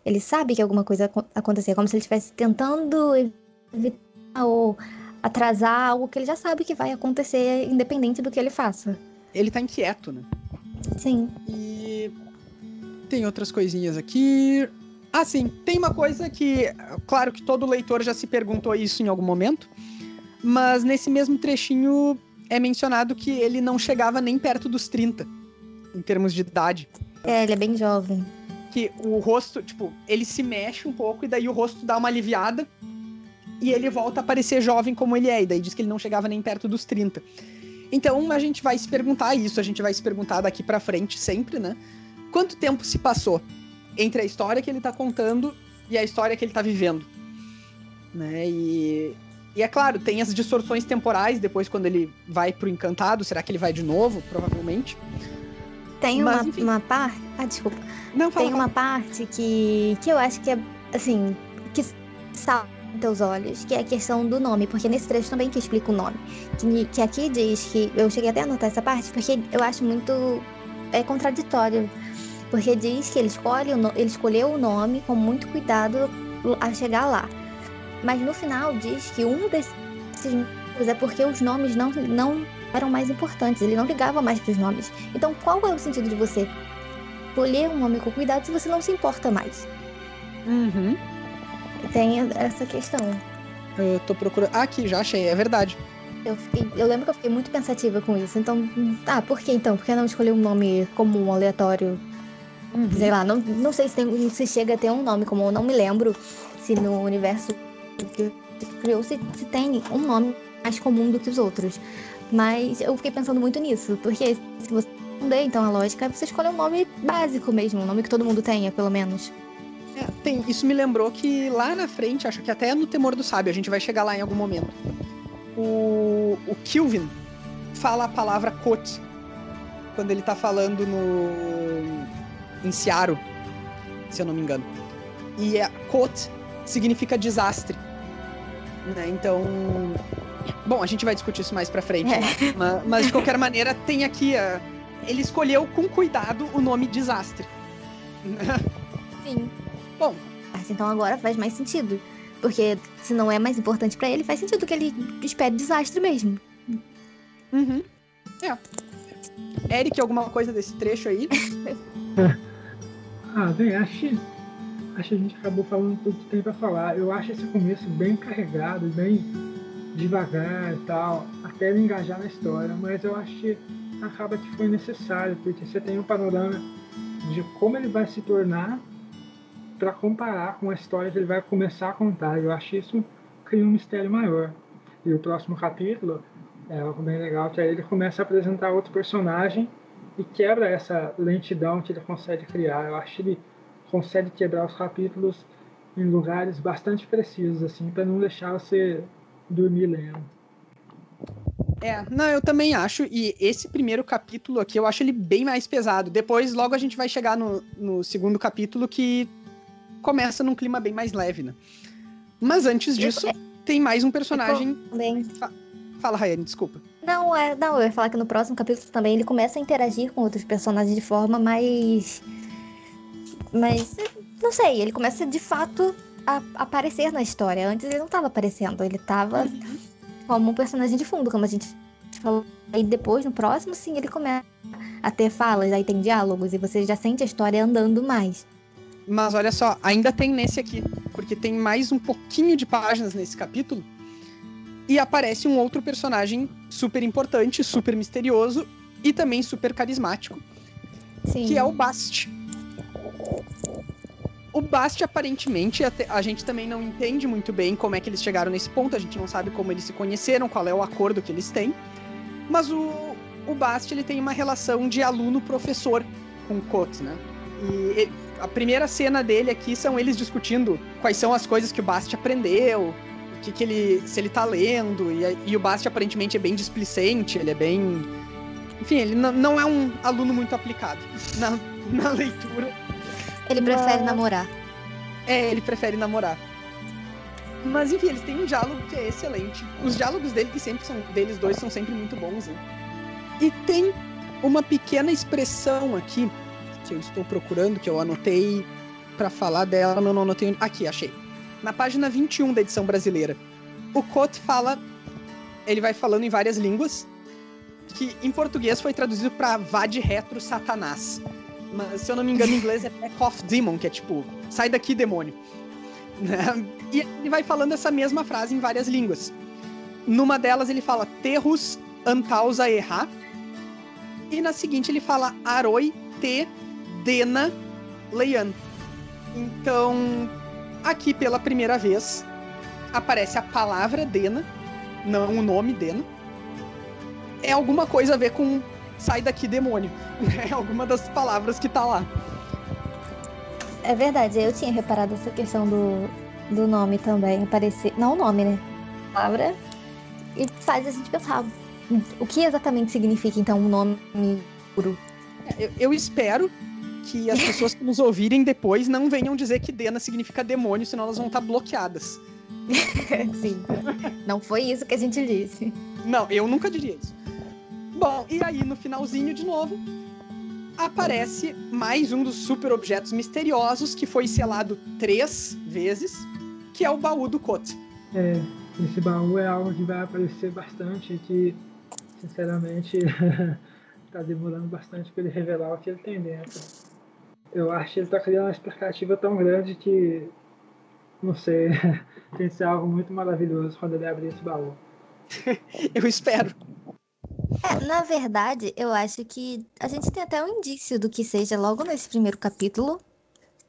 S2: Ele sabe que alguma coisa acontecer, como se ele estivesse tentando evitar ou atrasar algo que ele já sabe que vai acontecer, independente do que ele faça.
S1: Ele tá inquieto, né?
S2: Sim.
S1: E tem outras coisinhas aqui. Ah, sim, tem uma coisa que, claro que todo leitor já se perguntou isso em algum momento, mas nesse mesmo trechinho é mencionado que ele não chegava nem perto dos 30, em termos de idade.
S2: É, ele é bem jovem
S1: que o rosto, tipo, ele se mexe um pouco e daí o rosto dá uma aliviada e ele volta a parecer jovem como ele é. E daí diz que ele não chegava nem perto dos 30. Então a gente vai se perguntar isso, a gente vai se perguntar daqui para frente sempre, né? Quanto tempo se passou entre a história que ele tá contando e a história que ele tá vivendo? Né? E, e é claro, tem as distorções temporais depois quando ele vai pro encantado, será que ele vai de novo? Provavelmente.
S2: Tem uma, uma parte. Ah, desculpa.
S1: Não, fala,
S2: Tem uma parte que, que eu acho que é, assim, que salta teus olhos, que é a questão do nome, porque nesse trecho também que explica o nome. Que, que aqui diz que. Eu cheguei até a anotar essa parte, porque eu acho muito. É contraditório. Porque diz que ele, escolhe ele escolheu o nome com muito cuidado a chegar lá. Mas no final diz que um desses é porque os nomes não, não eram mais importantes, ele não ligava mais para os nomes. Então, qual é o sentido de você escolher um nome com cuidado se você não se importa mais?
S1: Uhum.
S2: Tem essa questão.
S1: Eu tô procurando. Ah, aqui, já achei, é verdade.
S2: Eu, fiquei, eu lembro que eu fiquei muito pensativa com isso. Então, ah, por que então? Por que não escolher um nome comum, aleatório? Uhum. Sei lá, não, não sei se, tem, se chega a ter um nome comum, eu não me lembro se no universo que criou se, se tem um nome mais comum do que os outros. Mas eu fiquei pensando muito nisso, porque se você entender então a lógica, você escolhe um nome básico mesmo, um nome que todo mundo tenha, pelo menos.
S1: É, tem, isso me lembrou que lá na frente, acho que até no Temor do Sábio, a gente vai chegar lá em algum momento. O, o Kilvin fala a palavra Kot quando ele tá falando no. Em Ciaro, se eu não me engano. E a Kot significa desastre. Né? Então, Bom, a gente vai discutir isso mais pra frente. É. Né? Mas, mas, de qualquer maneira, tem aqui. Uh, ele escolheu com cuidado o nome desastre.
S2: Sim.
S1: Bom.
S2: Então agora faz mais sentido. Porque se não é mais importante para ele, faz sentido que ele espere desastre mesmo.
S1: Uhum. É. Eric, alguma coisa desse trecho aí?
S3: ah, bem, acho, acho que a gente acabou falando tudo que tem pra falar. Eu acho esse começo bem carregado, bem devagar e tal, até ele engajar na história, mas eu acho que acaba que foi necessário, porque você tem um panorama de como ele vai se tornar para comparar com a história que ele vai começar a contar. Eu acho isso cria um mistério maior. E o próximo capítulo é algo bem legal, que aí ele começa a apresentar outro personagem e quebra essa lentidão que ele consegue criar. Eu acho que ele consegue quebrar os capítulos em lugares bastante precisos, assim, para não deixar você dormir lendo.
S1: É, não, eu também acho, e esse primeiro capítulo aqui, eu acho ele bem mais pesado. Depois, logo a gente vai chegar no, no segundo capítulo, que começa num clima bem mais leve, né? Mas antes disso, é... tem mais um personagem.
S2: Bem.
S1: Fala, Rayane, desculpa.
S2: Não, é, não, eu ia falar que no próximo capítulo também ele começa a interagir com outros personagens de forma mais. Mas. Não sei, ele começa de fato a aparecer na história. Antes ele não estava aparecendo, ele estava uhum. como um personagem de fundo, como a gente falou. E depois, no próximo, sim, ele começa a ter falas, aí tem diálogos, e você já sente a história andando mais.
S1: Mas olha só, ainda tem nesse aqui, porque tem mais um pouquinho de páginas nesse capítulo e aparece um outro personagem super importante, super misterioso e também super carismático, Sim. que é o Bast. O Bast, aparentemente, a gente também não entende muito bem como é que eles chegaram nesse ponto, a gente não sabe como eles se conheceram, qual é o acordo que eles têm, mas o, o Bast ele tem uma relação de aluno-professor com o Kot, né? E ele, a primeira cena dele aqui são eles discutindo quais são as coisas que o Bast aprendeu, que, que ele. se ele tá lendo, e, e o Basti aparentemente é bem displicente, ele é bem. Enfim, ele não é um aluno muito aplicado na, na leitura.
S2: Ele prefere Mas... namorar.
S1: É, ele prefere namorar. Mas enfim, eles têm um diálogo que é excelente. Os diálogos dele, que sempre são deles dois, são sempre muito bons. Né? E tem uma pequena expressão aqui que eu estou procurando, que eu anotei para falar dela, mas não anotei. Aqui, achei na página 21 da edição brasileira. O Cote fala, ele vai falando em várias línguas, que em português foi traduzido para vá de retro satanás. Mas, se eu não me engano, em inglês é back off demon, que é tipo, sai daqui demônio. Né? E ele vai falando essa mesma frase em várias línguas. Numa delas ele fala terrus antausa erra. E na seguinte ele fala aroi te dena leian. Então, Aqui, pela primeira vez, aparece a palavra Dena, não o nome Dena. É alguma coisa a ver com sai daqui demônio. É alguma das palavras que tá lá.
S2: É verdade, eu tinha reparado essa questão do, do nome também. Aparecer. Não o nome, né? A palavra. E faz a gente pensar. O que exatamente significa, então, o um nome puro?
S1: Eu, eu espero que as pessoas que nos ouvirem depois não venham dizer que Dena significa demônio, senão elas vão estar bloqueadas.
S2: Sim. Não foi isso que a gente disse.
S1: Não, eu nunca diria isso. Bom, e aí no finalzinho de novo aparece mais um dos super objetos misteriosos que foi selado três vezes, que é o baú do Kote.
S3: É, esse baú é algo que vai aparecer bastante e que, sinceramente, tá demorando bastante para ele revelar o que ele tem dentro eu acho que ele está criando uma expectativa tão grande que, não sei, tem que ser algo muito maravilhoso quando ele abrir esse baú.
S1: eu espero.
S2: É, na verdade, eu acho que a gente tem até um indício do que seja logo nesse primeiro capítulo,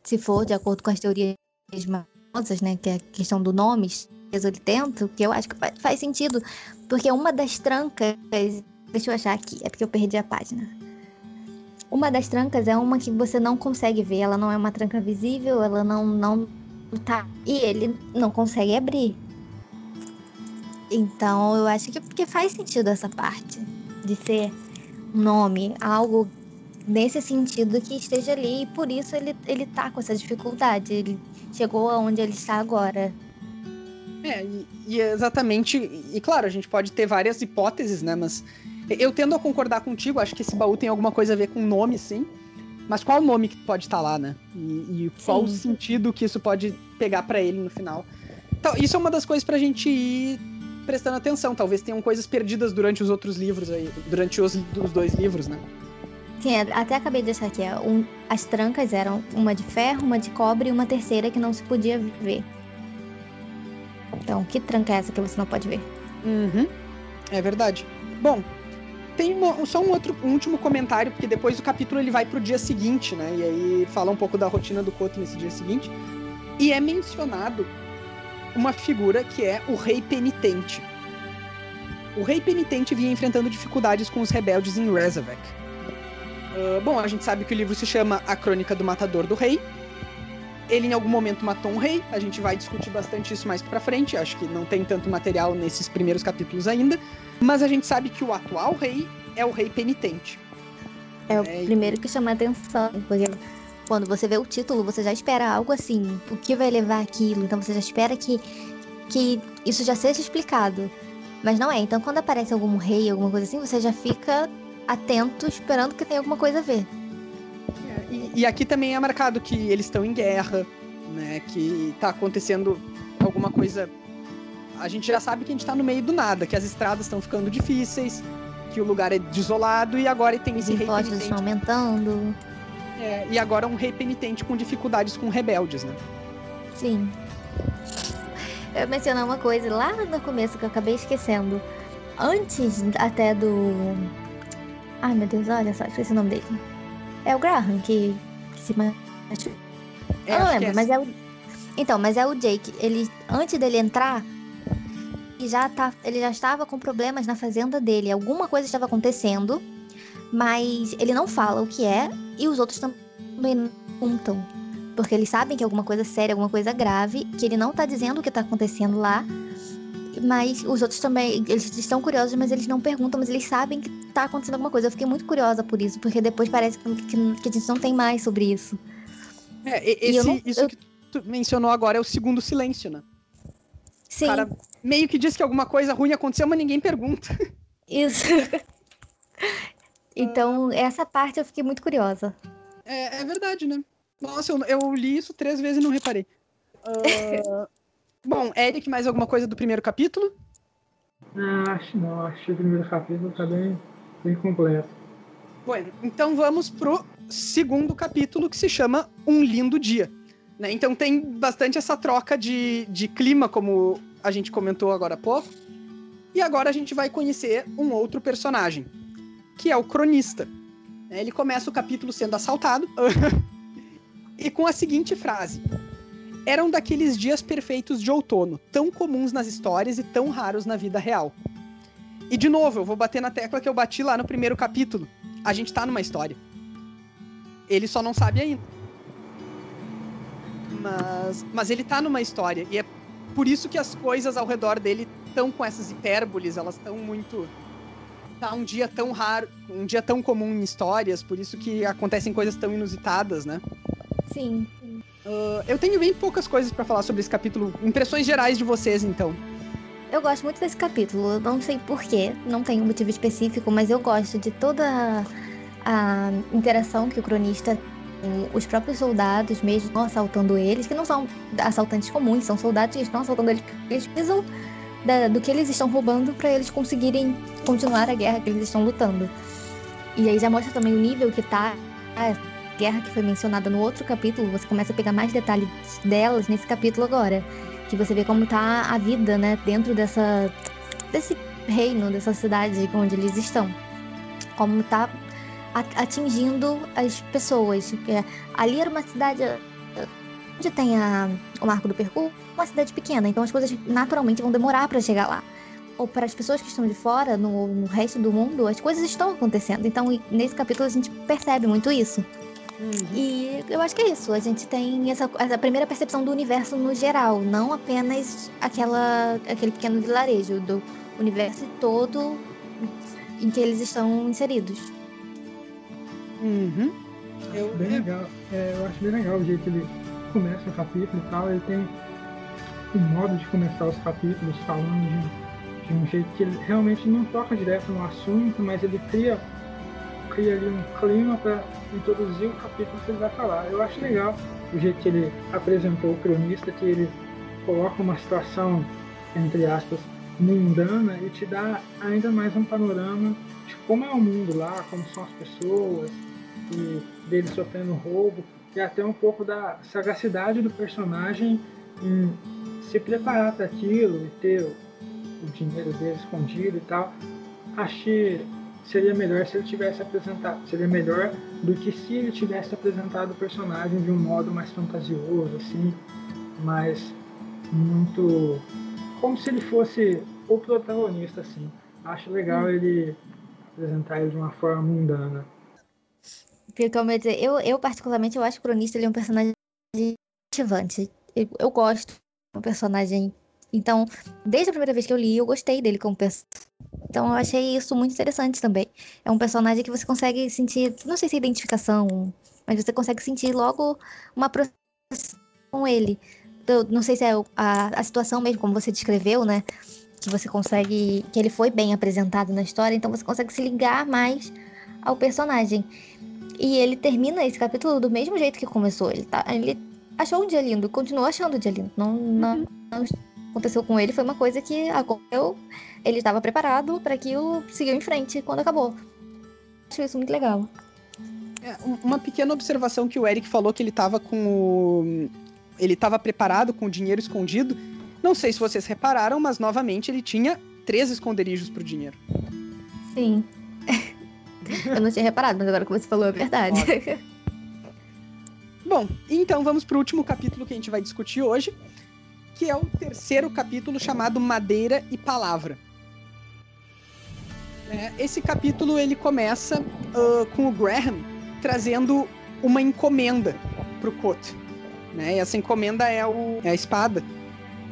S2: se for de acordo com as teorias famosas, né, que é a questão do nome, exolitento, que eu acho que faz sentido, porque uma das trancas, deixa eu achar aqui, é porque eu perdi a página. Uma das trancas é uma que você não consegue ver, ela não é uma tranca visível, ela não não tá e ele não consegue abrir. Então, eu acho que porque faz sentido essa parte de ser um nome, algo nesse sentido que esteja ali e por isso ele ele tá com essa dificuldade, ele chegou aonde ele está agora.
S1: É, e, e exatamente, e claro, a gente pode ter várias hipóteses, né, mas eu tendo a concordar contigo, acho que esse baú tem alguma coisa a ver com o nome, sim. Mas qual o nome que pode estar tá lá, né? E, e qual sim. o sentido que isso pode pegar para ele no final. Então, isso é uma das coisas pra gente ir prestando atenção. Talvez tenham coisas perdidas durante os outros livros aí, durante os, os dois livros, né?
S2: Sim, até acabei de achar aqui. Um, as trancas eram uma de ferro, uma de cobre e uma terceira que não se podia ver. Então, que tranca é essa que você não pode ver?
S1: Uhum. É verdade. Bom, tem uma, só um outro um último comentário, porque depois o capítulo ele vai pro dia seguinte, né? E aí fala um pouco da rotina do Koto nesse dia seguinte. E é mencionado uma figura que é o Rei Penitente. O Rei Penitente vinha enfrentando dificuldades com os rebeldes em Rezavac. Uh, bom, a gente sabe que o livro se chama A Crônica do Matador do Rei. Ele em algum momento matou um rei, a gente vai discutir bastante isso mais pra frente, acho que não tem tanto material nesses primeiros capítulos ainda. Mas a gente sabe que o atual rei é o rei penitente.
S2: É o é, primeiro que chama a atenção, porque quando você vê o título, você já espera algo assim, o que vai levar aquilo, então você já espera que, que isso já seja explicado. Mas não é. Então, quando aparece algum rei, alguma coisa assim, você já fica atento, esperando que tenha alguma coisa a ver.
S1: E, aqui também é marcado que eles estão em guerra, né? Que tá acontecendo alguma coisa. A gente já sabe que a gente tá no meio do nada, que as estradas estão ficando difíceis, que o lugar é desolado e agora tem esse
S2: Os
S1: rei
S2: impostos
S1: penitente.
S2: estão aumentando.
S1: É, e agora um rei penitente com dificuldades com rebeldes, né?
S2: Sim. Eu mencionar uma coisa lá no começo que eu acabei esquecendo. Antes até do. Ai meu Deus, olha só, esqueci o nome dele. É o Graham que, que se machucou.
S1: É,
S2: eu não lembro,
S1: é
S2: mas é o. Então, mas é o Jake. Ele, antes dele entrar, ele já, tá, ele já estava com problemas na fazenda dele. Alguma coisa estava acontecendo, mas ele não fala o que é e os outros também não perguntam. Porque eles sabem que é alguma coisa séria, alguma coisa grave, que ele não tá dizendo o que tá acontecendo lá. Mas os outros também, eles estão curiosos, mas eles não perguntam, mas eles sabem que tá acontecendo alguma coisa. Eu fiquei muito curiosa por isso, porque depois parece que, que, que a gente não tem mais sobre isso.
S1: É, esse,
S2: não-
S1: isso
S2: eu-
S1: que tu mencionou agora é o segundo silêncio, né?
S2: Sim,
S1: O cara meio que diz que alguma coisa ruim aconteceu, mas ninguém pergunta.
S2: isso. então, essa parte eu fiquei muito curiosa.
S1: É, é verdade, né? Nossa, eu, eu li isso três vezes e não reparei. Ah, bom, Eric, mais alguma coisa do primeiro capítulo?
S3: Ah, acho não, acho que o primeiro capítulo tá bem, bem completo.
S1: Bueno, então vamos pro segundo capítulo que se chama Um Lindo Dia. né? Então tem bastante essa troca de, de clima, como a gente comentou agora há pouco. E agora a gente vai conhecer um outro personagem, que é o cronista. né? Ele começa o capítulo sendo assaltado e com a seguinte frase: Eram daqueles dias perfeitos de outono, tão comuns nas histórias e tão raros na vida real. E de novo, eu vou bater na tecla que eu bati lá no primeiro capítulo. A gente tá numa história. Ele só não sabe ainda. Mas, mas ele tá numa história. E é por isso que as coisas ao redor dele estão com essas hipérboles, elas estão muito. Tá um dia tão raro, um dia tão comum em histórias, por isso que acontecem coisas tão inusitadas, né?
S2: Sim.
S1: Ah, eu tenho bem poucas coisas pra falar sobre esse capítulo. Impressões gerais de vocês, então.
S2: Eu gosto muito desse capítulo. Não sei porquê, não tem um motivo específico, mas eu gosto de toda a interação que o cronista tem, os próprios soldados mesmo assaltando eles, que não são assaltantes comuns, são soldados que estão assaltando eles porque eles precisam da- do que eles estão roubando para eles conseguirem continuar a guerra que eles estão lutando. E aí já mostra também o nível que tá guerra que foi mencionada no outro capítulo, você começa a pegar mais detalhes delas nesse capítulo agora que você vê como tá a vida, né, dentro dessa desse reino, dessa cidade onde eles estão. Como tá atingindo as pessoas. Porque ali era uma cidade onde tem a, o marco do percurso, uma cidade pequena, então as coisas naturalmente vão demorar para chegar lá. Ou para as pessoas que estão de fora, no, no resto do mundo, as coisas estão acontecendo. Então, nesse capítulo a gente percebe muito isso. E eu acho que é isso. A gente tem essa, essa primeira percepção do universo no geral, não apenas aquela, aquele pequeno vilarejo, do universo todo em que eles estão inseridos.
S1: Uhum. Eu,
S3: Bem legal. É, eu acho bem legal o jeito que ele começa o capítulo e tal. Ele tem um modo de começar os capítulos falando de, de um jeito que ele realmente não toca direto no assunto, mas ele cria, cria ali um clima para introduzir o capítulo que ele vai falar. Eu acho legal o jeito que ele apresentou o cronista, que ele coloca uma situação, entre aspas, mundana e te dá ainda mais um panorama de como é o mundo lá, como são as pessoas, e dele sofrendo roubo, e até um pouco da sagacidade do personagem em se preparar para aquilo e ter o, dinheiro dele escondido e tal. Achei seria melhor se ele tivesse apresentado, seria melhor do que se ele tivesse apresentado o personagem de um modo mais fantasioso, assim, mais muito como se ele fosse o protagonista, assim. Acho legal ele apresentar ele de uma forma mundana.
S2: Como eu eu, particularmente eu acho que o cronista ele é um personagem cativante. Eu, eu gosto de um personagem. Então, desde a primeira vez que eu li, eu gostei dele como personagem. Então, eu achei isso muito interessante também. É um personagem que você consegue sentir, não sei se é identificação, mas você consegue sentir logo uma aproximação com ele. Eu não sei se é a, a situação mesmo, como você descreveu, né? que você consegue. que ele foi bem apresentado na história, então você consegue se ligar mais ao personagem. E ele termina esse capítulo do mesmo jeito que começou. Ele, tá, ele achou um dia lindo, continuou achando o dia lindo. Não, não, uhum. não aconteceu com ele, foi uma coisa que aconteceu. Ele estava preparado para aquilo, seguiu em frente quando acabou. Acho isso muito legal.
S1: É, uma pequena observação que o Eric falou que ele estava com o. Ele estava preparado com o dinheiro escondido. Não sei se vocês repararam, mas novamente ele tinha três esconderijos pro dinheiro.
S2: Sim. Eu não tinha reparado, mas agora que você falou é verdade.
S1: Bom, então vamos pro último capítulo que a gente vai discutir hoje, que é o terceiro capítulo chamado Madeira e Palavra. É, esse capítulo ele começa uh, com o Graham trazendo uma encomenda pro Cote. Né? E essa encomenda é, o, é a espada.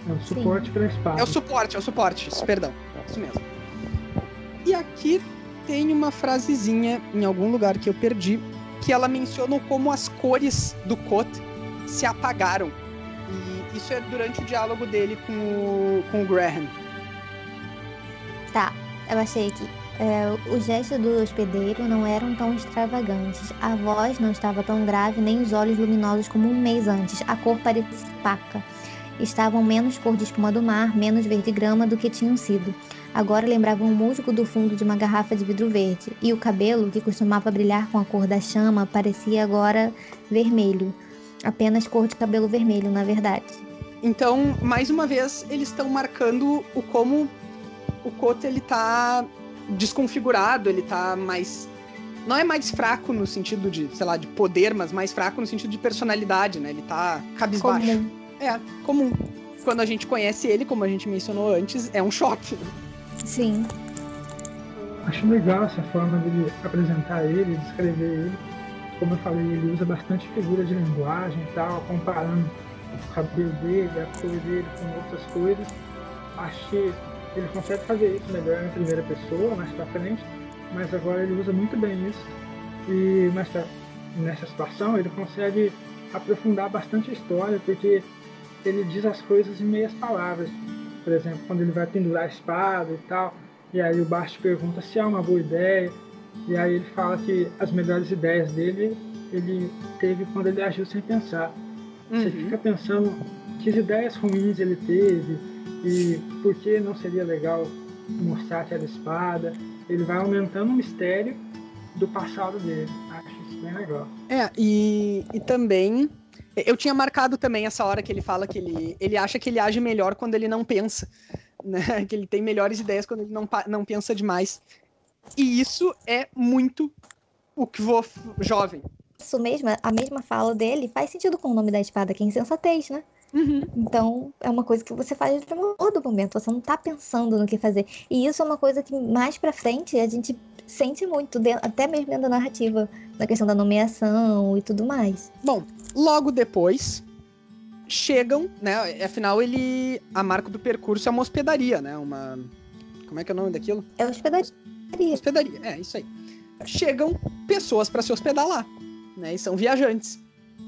S3: É o suporte para a espada.
S1: É o suporte, é o suporte, perdão. Isso mesmo. E aqui tem uma frasezinha em algum lugar que eu perdi, que ela menciona como as cores do Kot se apagaram. E isso é durante o diálogo dele com o, com o Graham.
S2: Tá, eu achei aqui. É, os gestos do hospedeiro não eram tão extravagantes. A voz não estava tão grave, nem os olhos luminosos como um mês antes. A cor parecia paca. Estavam menos cor de espuma do mar, menos verde grama do que tinham sido. Agora lembravam um musgo do fundo de uma garrafa de vidro verde, e o cabelo, que costumava brilhar com a cor da chama, parecia agora vermelho. Apenas cor de cabelo vermelho, na verdade.
S1: Então, mais uma vez, eles estão marcando o como o Koto ele tá desconfigurado, ele tá mais não é mais fraco no sentido de, sei lá, de poder, mas mais fraco no sentido de personalidade, né? Ele tá cabisbaixo.
S2: Comum.
S1: É, comum. Quando a gente conhece ele, como a gente mencionou antes, é um choque.
S2: Sim.
S3: Acho legal essa forma dele apresentar ele, descrever ele. Como eu falei, ele usa bastante figura de linguagem e tal, comparando o cabelo dele, a cor dele com outras coisas. Que ele consegue fazer isso melhor em primeira pessoa, mais pra frente, mas agora ele usa muito bem isso. E nessa, nessa situação ele consegue aprofundar bastante a história, porque ele diz as coisas em meias palavras por exemplo, quando ele vai pendurar a espada e tal, e aí o Bast pergunta se é uma boa ideia, e aí ele fala que as melhores ideias dele ele teve quando ele agiu sem pensar. Uhum. Você fica pensando que ideias ruins ele teve e por que não seria legal mostrar aquela espada. Ele vai aumentando o mistério do passado dele. Acho isso bem legal.
S1: É, e, e também eu tinha marcado também essa hora que ele fala que ele, ele acha que ele age melhor quando ele não pensa, né? Que ele tem melhores ideias quando ele não, não pensa demais. E isso é muito o que vou jovem.
S2: Isso mesmo, a mesma fala dele faz sentido com o nome da espada, que é insensatez, né?
S1: Uhum.
S2: Então, é uma coisa que você faz no todo momento, você não tá pensando no que fazer. E isso é uma coisa que mais pra frente a gente sente muito, até mesmo dentro da narrativa, na questão da nomeação e tudo mais.
S1: Bom, logo depois chegam, né? Afinal, ele. A marca do percurso é uma hospedaria, né? Uma. Como é que é o nome daquilo?
S2: É hospedaria.
S1: Hospedaria, é, isso aí. Chegam pessoas para se hospedar lá, né? E são viajantes.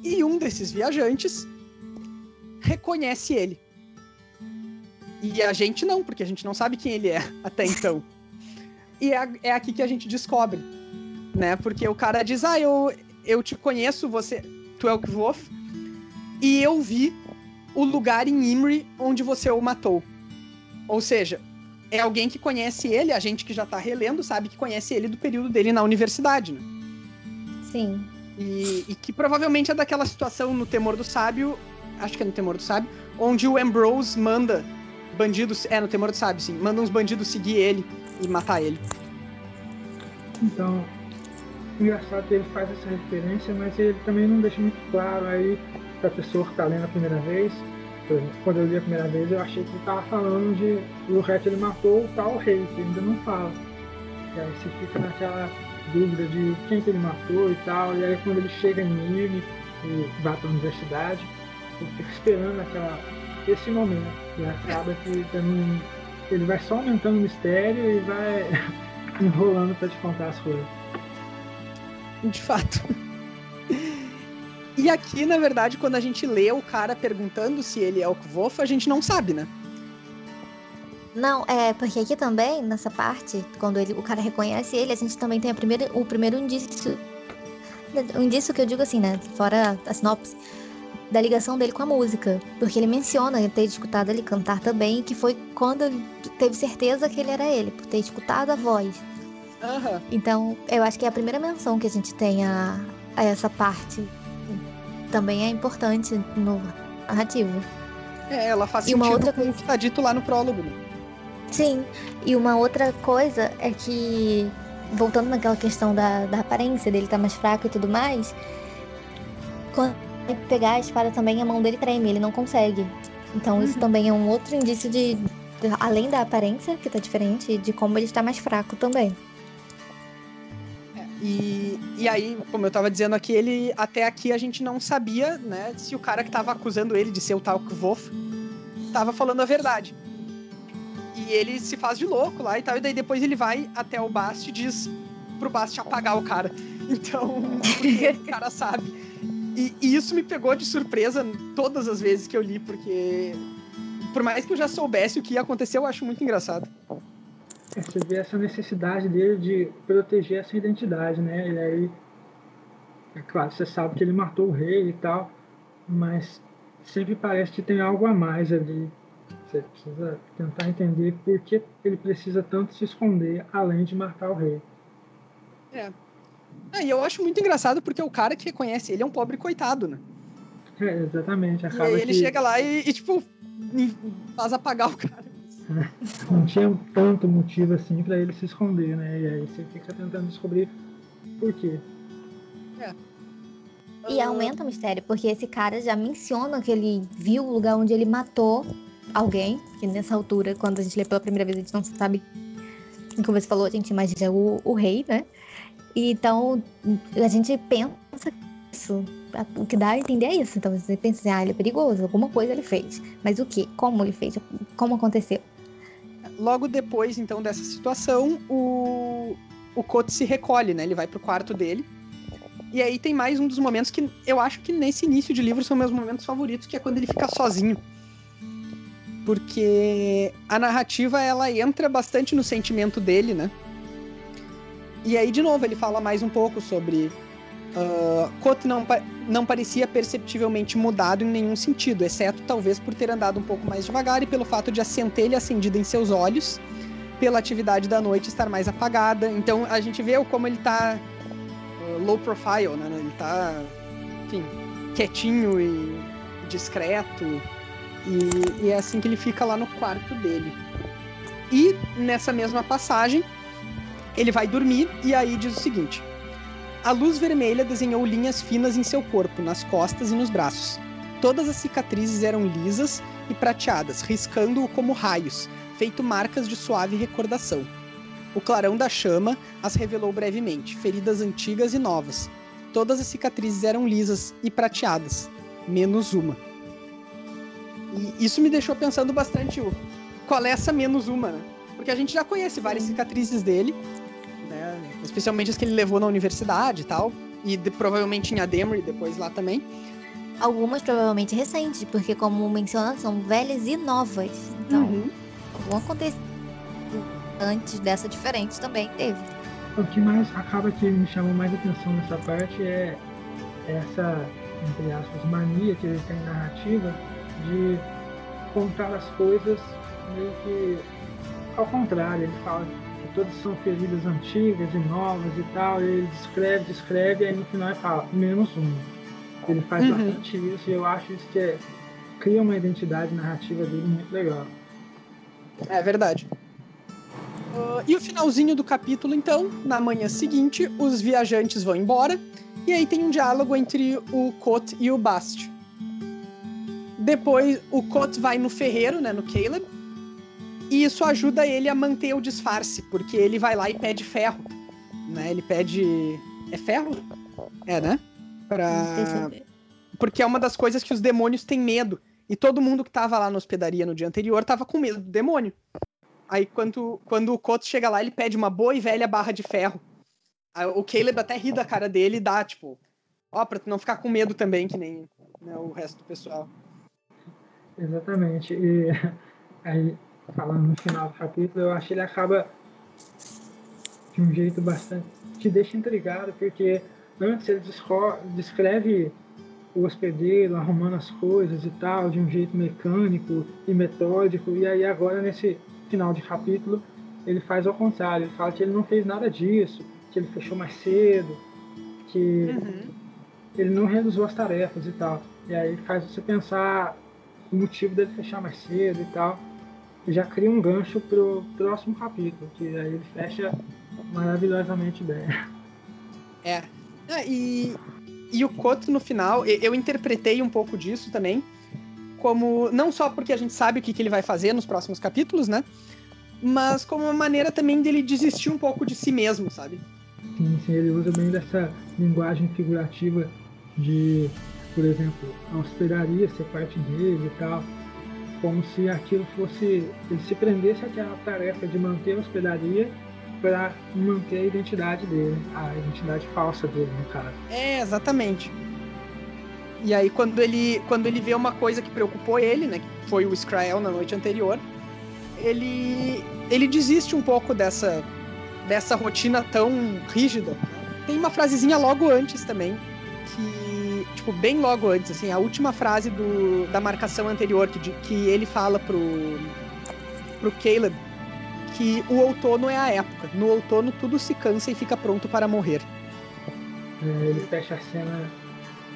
S1: E um desses viajantes reconhece ele. E a gente não, porque a gente não sabe quem ele é até então. E é, é aqui que a gente descobre, né? Porque o cara diz: Ah, eu, eu te conheço, você. Tu é o Kvof, e eu vi o lugar em Imri onde você o matou. Ou seja, é alguém que conhece ele, a gente que já tá relendo sabe que conhece ele do período dele na universidade, né?
S2: Sim.
S1: E, e, que provavelmente é daquela situação no Temor do Sábio, acho que é no Temor do Sábio, onde o Ambrose manda bandidos, é no Temor do Sábio, sim, manda uns bandidos seguir ele e matar ele.
S3: Então, engraçado que ele faz essa referência, mas ele também não deixa muito claro aí pra pessoa que tá lendo a primeira vez. Quando eu li a primeira vez, eu achei que ele tava falando de o Ret ele matou o tal rei, que ainda não fala. E aí você fica naquela dúvida de quem que ele matou e tal. E aí quando ele chega em Nime e vai pra universidade, eu fico esperando aquela, esse momento. E acaba que ele vai só aumentando o mistério e vai enrolando para te contar as coisas.
S1: De fato. E aqui, na verdade, quando a gente lê o cara perguntando se ele é o Kvof, a gente não sabe, né?
S2: Não, é porque aqui também, nessa parte, quando ele, o cara reconhece ele, a gente também tem a primeira, o primeiro indício. O indício que eu digo assim, né? Fora a sinopse, da ligação dele com a música. Porque ele menciona ter escutado ele cantar também, que foi quando teve certeza que ele era ele, por ter escutado a voz.
S1: Aham.
S2: Então, eu acho que é a primeira menção que a gente tem a, a essa parte. Também é importante no narrativo.
S1: É, ela faz
S2: E uma outra
S1: com o
S2: coisa-
S1: que tá dito lá no prólogo. Né?
S2: Sim, e uma outra coisa é que, voltando naquela questão da, da aparência dele estar mais fraco e tudo mais, quando ele pegar a espada também, a mão dele treme, ele não consegue. Então isso também é um outro indício de, de- além da aparência, que tá diferente, de como ele está mais fraco também.
S1: E, e aí, como eu tava dizendo aqui, ele até aqui a gente não sabia, né, se o cara que tava acusando ele de ser o tal Kvof tava falando a verdade. E ele se faz de louco lá e tal, e daí depois ele vai até o Bast e diz pro Bast apagar o cara. Então, o cara sabe. E, e isso me pegou de surpresa todas as vezes que eu li, porque por mais que eu já soubesse o que ia acontecer, eu acho muito engraçado.
S3: É, Você vê essa necessidade dele de proteger essa identidade, né? E aí, é claro, você sabe que ele matou o rei e tal, mas sempre parece que tem algo a mais ali. Você precisa tentar entender por que ele precisa tanto se esconder além de matar o rei.
S1: Ah, e eu acho muito engraçado porque o cara que reconhece ele é um pobre coitado, né?
S3: É, exatamente.
S1: E
S3: Acaba
S1: aí ele
S3: que
S1: chega lá e, e, tipo, faz apagar o cara.
S3: não tinha tanto motivo assim para ele se esconder, né? E aí você fica tentando descobrir por quê.
S2: E aumenta o mistério, porque esse cara já menciona que ele viu o lugar onde ele matou alguém, que nessa altura, quando a gente lê pela primeira vez, a gente não sabe. Como você falou, a gente imagina o, o rei, né? E então a gente pensa isso. O que dá a entender é isso. Então você pensa assim, ah, ele é perigoso, alguma coisa ele fez. Mas o que? Como ele fez? Como aconteceu?
S1: Logo depois, então, dessa situação, o, o Koto se recolhe, né? Ele vai pro quarto dele. E aí tem mais um dos momentos que eu acho que nesse início de livro são meus momentos favoritos, que é quando ele fica sozinho. Porque a narrativa, ela entra bastante no sentimento dele, né? E aí, de novo, ele fala mais um pouco sobre... Uh, não, não parecia perceptivelmente mudado em nenhum sentido, exceto talvez por ter andado um pouco mais devagar e pelo fato de a centelha acendida em seus olhos, pela atividade da noite estar mais apagada. Então a gente vê como ele tá uh, low profile, né? Ele tá, enfim, quietinho e discreto. E, e é assim que ele fica lá no quarto dele. E nessa mesma passagem, ele vai dormir e aí diz o seguinte: A luz vermelha desenhou linhas finas em seu corpo, nas costas e nos braços. Todas as cicatrizes eram lisas e prateadas, riscando-o como raios, feito marcas de suave recordação. O clarão da chama as revelou brevemente, feridas antigas e novas. Todas as cicatrizes eram lisas e prateadas, menos uma. E isso me deixou pensando bastante o qual é essa menos uma, né? Porque a gente já conhece várias cicatrizes dele? Especialmente as que ele levou na universidade e tal. E de- provavelmente em Ademre depois lá também.
S2: Algumas provavelmente recentes, porque como menciona, são velhas e novas. Então,
S1: Uhum.
S2: algum acontecimento antes dessa diferente também teve.
S3: O que mais acaba que me chamou mais atenção nessa parte é essa, entre aspas, mania que ele tem na narrativa de contar as coisas meio que ao contrário. Ele fala todas são feridas antigas e novas e tal, e ele descreve, descreve, e aí no final ele fala, menos uma. Ele faz
S1: Uhum.
S3: bastante isso e eu acho isso que é, cria uma identidade narrativa dele muito legal.
S1: É verdade. Ah, e o finalzinho do capítulo, então, na manhã seguinte, os viajantes vão embora. E aí tem um diálogo entre o Kot e o Bast. Depois, o Kot vai no ferreiro, né, no Caleb. E isso ajuda ele a manter o disfarce, porque ele vai lá e pede ferro. Né? Ele pede. É ferro? É, né? Pra...
S2: Eu ver.
S1: Porque é uma das coisas que os demônios têm medo. E todo mundo que tava lá na hospedaria no dia anterior tava com medo do demônio. Aí quando, quando o Koto chega lá, ele pede uma boa e velha barra de ferro. Aí, o Caleb até ri da cara dele e dá, tipo, ó, pra tu não ficar com medo também, que nem né, o resto do pessoal.
S3: Exatamente. E aí falando no final do capítulo, eu acho que ele acaba de um jeito bastante. te deixa intrigado, porque antes ele descreve o hospedeiro arrumando as coisas e tal, de um jeito mecânico e metódico, e aí agora nesse final de capítulo ele faz ao contrário, ele fala que ele não fez nada disso, que ele fechou mais cedo, que uhum. ele não realizou as tarefas e tal. E aí faz você pensar o motivo dele fechar mais cedo e tal. Já cria um gancho pro próximo capítulo, que aí ele fecha maravilhosamente bem.
S1: É. Ah, e, e o Koto no final, eu interpretei um pouco disso também, como não só porque a gente sabe o que, que ele vai fazer nos próximos capítulos, né? Mas como uma maneira também dele desistir um pouco de si mesmo, sabe?
S3: Sim, sim, ele usa bem dessa linguagem figurativa de, por exemplo, a hospedaria ser parte dele e tal como se aquilo fosse ele se prendesse àquela tarefa de manter a hospedaria para manter a identidade dele, a identidade falsa dele, no caso.
S1: É, exatamente. E aí quando ele quando ele vê uma coisa que preocupou ele, né, que foi o Skrael na noite anterior, ele ele desiste um pouco dessa dessa rotina tão rígida. Tem uma frasezinha logo antes também que tipo, bem logo antes, assim, a última frase do, da marcação anterior, que, que ele fala pro, pro Caleb que o outono é a época. No outono tudo se cansa e fica pronto para morrer.
S3: É, ele fecha a cena.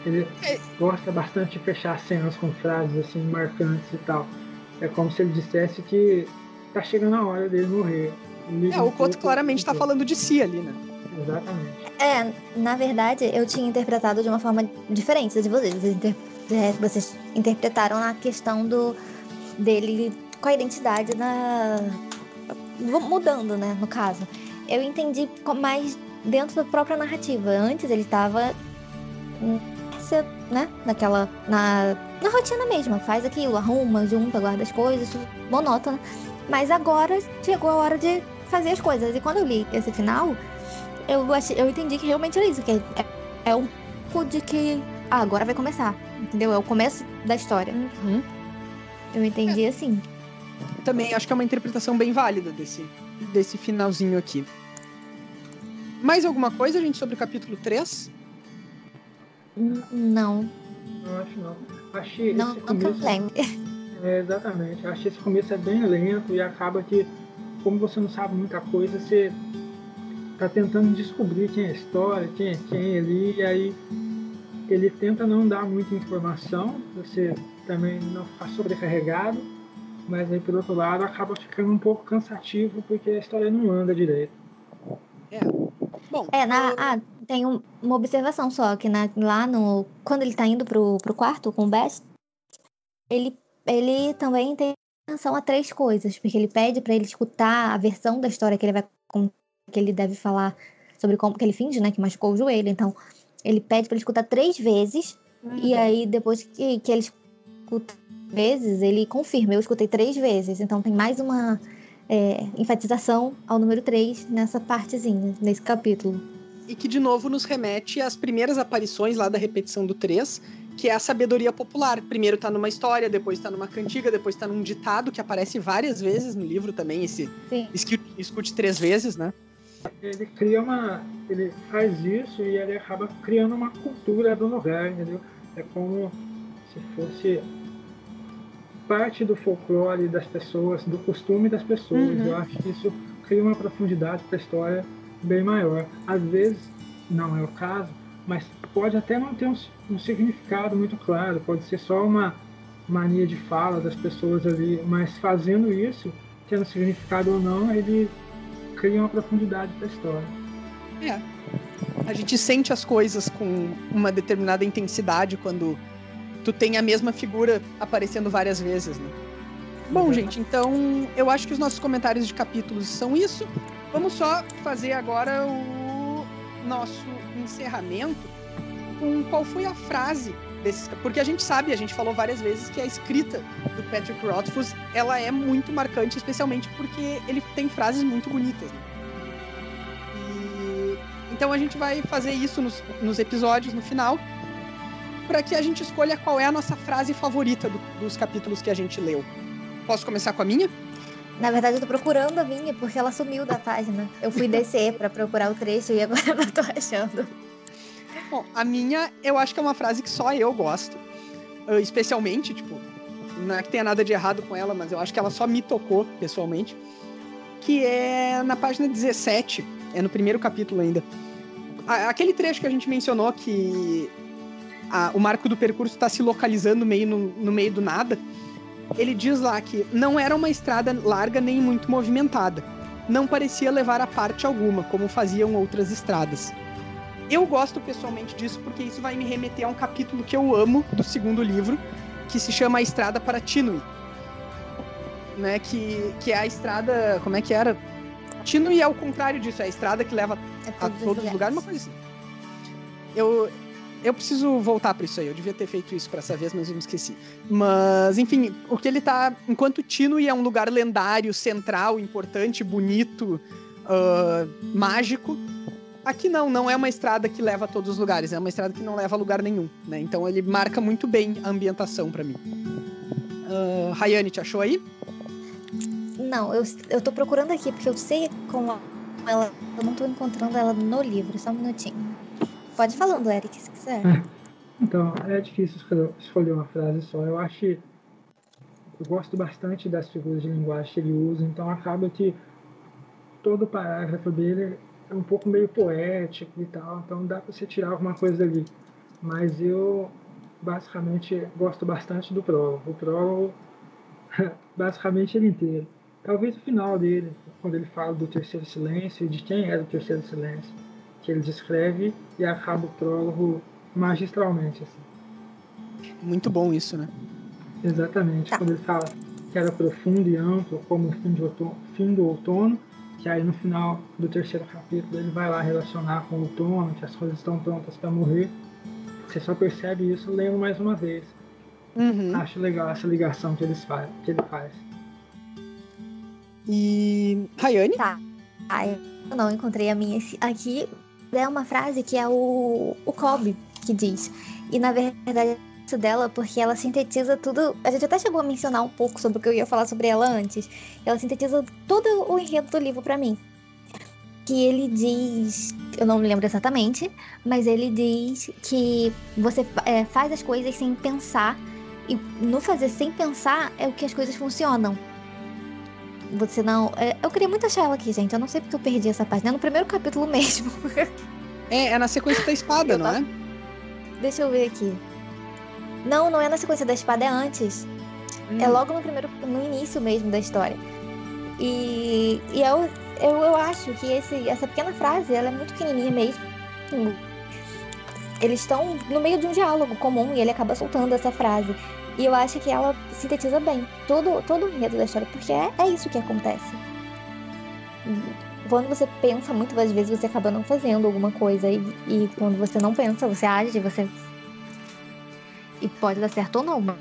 S3: Ele é. gosta bastante de fechar cenas com frases assim marcantes e tal. É como se ele dissesse que tá chegando a hora dele morrer.
S1: é, o Koto claramente está falando de si ali, né?
S3: Exatamente.
S2: É, na verdade, eu tinha interpretado de uma forma diferente de vocês. Vocês, inter... É, vocês interpretaram a questão do dele com a identidade na mudando, né, no caso. Eu entendi mais dentro da própria narrativa. Antes ele estava né, naquela na, na rotina mesmo, faz aquilo, arruma, junta, guarda as coisas, monótona. Mas agora chegou a hora de fazer as coisas. E quando eu li esse final, eu, achei, eu entendi que realmente era isso, que é, é um de que ah, agora vai começar, entendeu? É o começo da história. Uhum. Eu entendi é. assim.
S1: Também acho que é uma interpretação bem válida desse, desse finalzinho aqui. Mais alguma coisa, gente, sobre o capítulo 3?
S2: Não.
S3: Não, acho não. Achei
S2: não, esse começo... Não
S3: é, exatamente. Que esse começo é bem lento e acaba que, como você não sabe muita coisa, você tá tentando descobrir quem é a história, quem é quem ali, e aí ele tenta não dar muita informação, você também não ficar sobrecarregado, mas aí por outro lado acaba ficando um pouco cansativo porque a história não anda direito.
S1: É. Bom.
S2: É, na, ah, tem um, uma observação só, que na, lá no. Quando ele tá indo pro, pro quarto com o Best, ele, ele também tem atenção a três coisas, porque ele pede para ele escutar a versão da história que ele vai contar que ele deve falar sobre como que ele finge, né, que machucou o joelho. Então, ele pede para ele escutar três vezes uhum. e aí depois que, que ele escuta vezes, ele confirma. Eu escutei três vezes. Então, tem mais uma é, enfatização ao número três nessa partezinha, nesse capítulo.
S1: E que de novo nos remete às primeiras aparições lá da repetição do 3, que é a sabedoria popular. Primeiro tá numa história, depois tá numa cantiga, depois tá num ditado que aparece várias vezes no livro também, esse escute, escute três vezes, né?
S3: Ele cria uma. Ele faz isso e ele acaba criando uma cultura do lugar, entendeu? É como se fosse parte do folclore das pessoas, do costume das pessoas. Uhum. Eu acho que isso cria uma profundidade para a história bem maior. Às vezes, não é o caso, mas pode até não ter um, um significado muito claro, pode ser só uma mania de fala das pessoas ali, mas fazendo isso, tendo significado ou não, ele cria uma profundidade para a história.
S1: É. A gente sente as coisas com uma determinada intensidade quando tu tem a mesma figura aparecendo várias vezes, né? Bom, gente, então eu acho que os nossos comentários de capítulos são isso. Vamos só fazer agora o nosso encerramento com qual foi a frase desses, porque a gente sabe, a gente falou várias vezes que a escrita do Patrick Rothfuss, ela é muito marcante, especialmente porque ele tem frases muito bonitas. Né? E, então a gente vai fazer isso nos, nos episódios no final, para que a gente escolha qual é a nossa frase favorita do, dos capítulos que a gente leu. Posso começar com a minha?
S2: Na verdade, eu tô procurando a minha, porque ela sumiu da página. Eu fui descer para procurar o trecho e agora não tô achando.
S1: Bom, a minha, eu acho que é uma frase que só eu gosto. Uh, especialmente, tipo, não é que tenha nada de errado com ela, mas eu acho que ela só me tocou pessoalmente. Que é na página 17, é no primeiro capítulo ainda. Aquele trecho que a gente mencionou que a, o marco do percurso está se localizando meio no, no meio do nada. Ele diz lá que não era uma estrada larga nem muito movimentada. Não parecia levar a parte alguma, como faziam outras estradas. Eu gosto pessoalmente disso porque isso vai me remeter a um capítulo que eu amo do segundo livro, que se chama A Estrada para Tinui. Né, que, que é a estrada. Como é que era? Tinui é o contrário disso, é a estrada que leva é a todos os lugares, uma coisa assim. Eu, eu preciso voltar para isso aí. Eu devia ter feito isso para essa vez, mas eu me esqueci. Mas, enfim, o que ele tá. Enquanto Tinui é um lugar lendário, central, importante, bonito, uh, mágico, Aqui não, não é uma estrada que leva a todos os lugares, é uma estrada que não leva a lugar nenhum, né? Então ele marca muito bem a ambientação para mim. Uh, Rayane, te achou aí?
S2: Não, eu, eu tô procurando aqui, porque eu sei como ela. Eu não tô encontrando ela no livro, só um minutinho. Pode ir falando, Eric, se quiser. É.
S3: Então, é difícil escolher uma frase só. Eu acho. Eu gosto bastante das figuras de linguagem que ele usa, então acaba que todo parágrafo dele é um pouco meio poético e tal, então dá para você tirar alguma coisa dali. Mas eu basicamente gosto bastante do prólogo. O prólogo, basicamente ele inteiro. Talvez o final dele, quando ele fala do terceiro silêncio e de quem era o terceiro silêncio, que ele descreve e acaba o prólogo magistralmente. Assim.
S1: Muito bom isso, né?
S3: Exatamente. Tá. Quando ele fala que era profundo e amplo, como o fim, de outono, fim do outono, que aí no final do terceiro capítulo ele vai lá relacionar com o outono, que as coisas estão prontas para morrer. Você só percebe isso lendo mais uma vez. Uhum. Acho legal essa ligação que, eles faz, que ele faz.
S1: E. Rayane?
S2: Tá. Ai, eu não encontrei a minha. Aqui é uma frase que é o, o Kobe que diz. E na verdade dela porque ela sintetiza tudo. A gente até chegou a mencionar um pouco sobre o que eu ia falar sobre ela antes. Ela sintetiza todo o enredo do livro para mim. Que ele diz, eu não me lembro exatamente, mas ele diz que você é, faz as coisas sem pensar e no fazer sem pensar é o que as coisas funcionam. Você não. É, eu queria muito achar ela aqui, gente. Eu não sei porque eu perdi essa página. É no primeiro capítulo mesmo.
S1: é, é na sequência da espada, não é?
S2: Deixa eu ver aqui. Não, não é na sequência da espada, é antes. É hum. É logo no primeiro, no início mesmo da história. E, e eu, eu, eu acho que esse, essa pequena frase, ela é muito pequenininha mesmo. Eles estão no meio de um diálogo comum e ele acaba soltando essa frase. E eu acho que ela sintetiza bem todo, todo o enredo da história, porque é, é isso que acontece. Quando você pensa, muitas vezes você acaba não fazendo alguma coisa. E, e quando você não pensa, você age, você e pode dar certo ou não, mas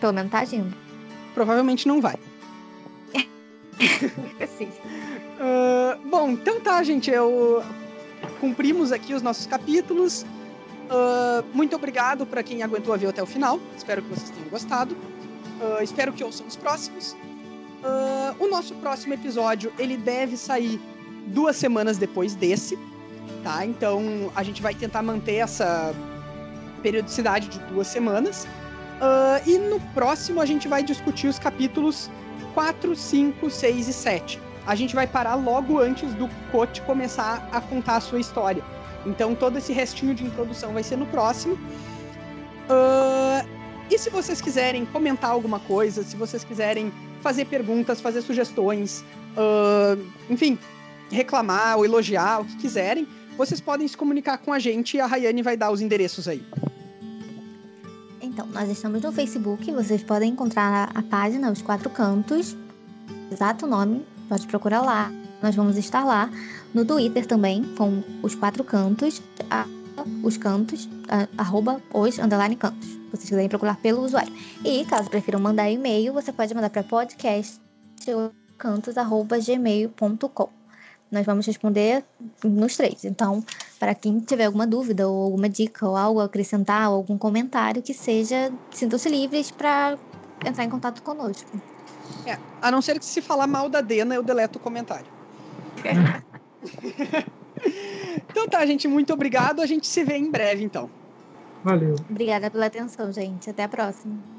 S2: pelo menos tá agindo.
S1: Provavelmente não vai. Uh, bom, então tá, gente. Eu cumprimos aqui os nossos capítulos. Uh, muito obrigado para quem aguentou a ver até o final. Espero que vocês tenham gostado. Uh, espero que ouçam os próximos. o nosso próximo episódio ele deve sair duas semanas depois desse, tá? Então a gente vai tentar manter essa periodicidade de duas semanas. Uh, e no próximo a gente vai discutir os capítulos 4, 5, 6 e 7. A gente vai parar logo antes do Cote começar a contar a sua história. Então todo esse restinho de introdução vai ser no próximo. Uh, e se vocês quiserem comentar alguma coisa, se vocês quiserem fazer perguntas, fazer sugestões, uh, enfim, reclamar ou elogiar, o que quiserem, vocês podem se comunicar com a gente e a Rayane vai dar os endereços aí.
S2: Então, nós estamos no Facebook, vocês podem encontrar a página Os Quatro Cantos, exato nome, pode procurar lá. Nós vamos estar lá. No Twitter também, com os quatro cantos, a, os cantos, a, arroba os underline cantos. Vocês quiserem procurar pelo usuário. E caso prefiram mandar e-mail, você pode mandar para podcast cantos@gmail.com. Nós vamos responder nos três. Então, para quem tiver alguma dúvida ou alguma dica ou algo a acrescentar, ou algum comentário que seja, sintam-se livres para entrar em contato conosco.
S1: É, a não ser que se falar mal da Dena, eu deleto o comentário. então tá, gente, muito obrigado. A gente se vê em breve, então.
S3: Valeu.
S2: Obrigada pela atenção, gente. Até a próxima.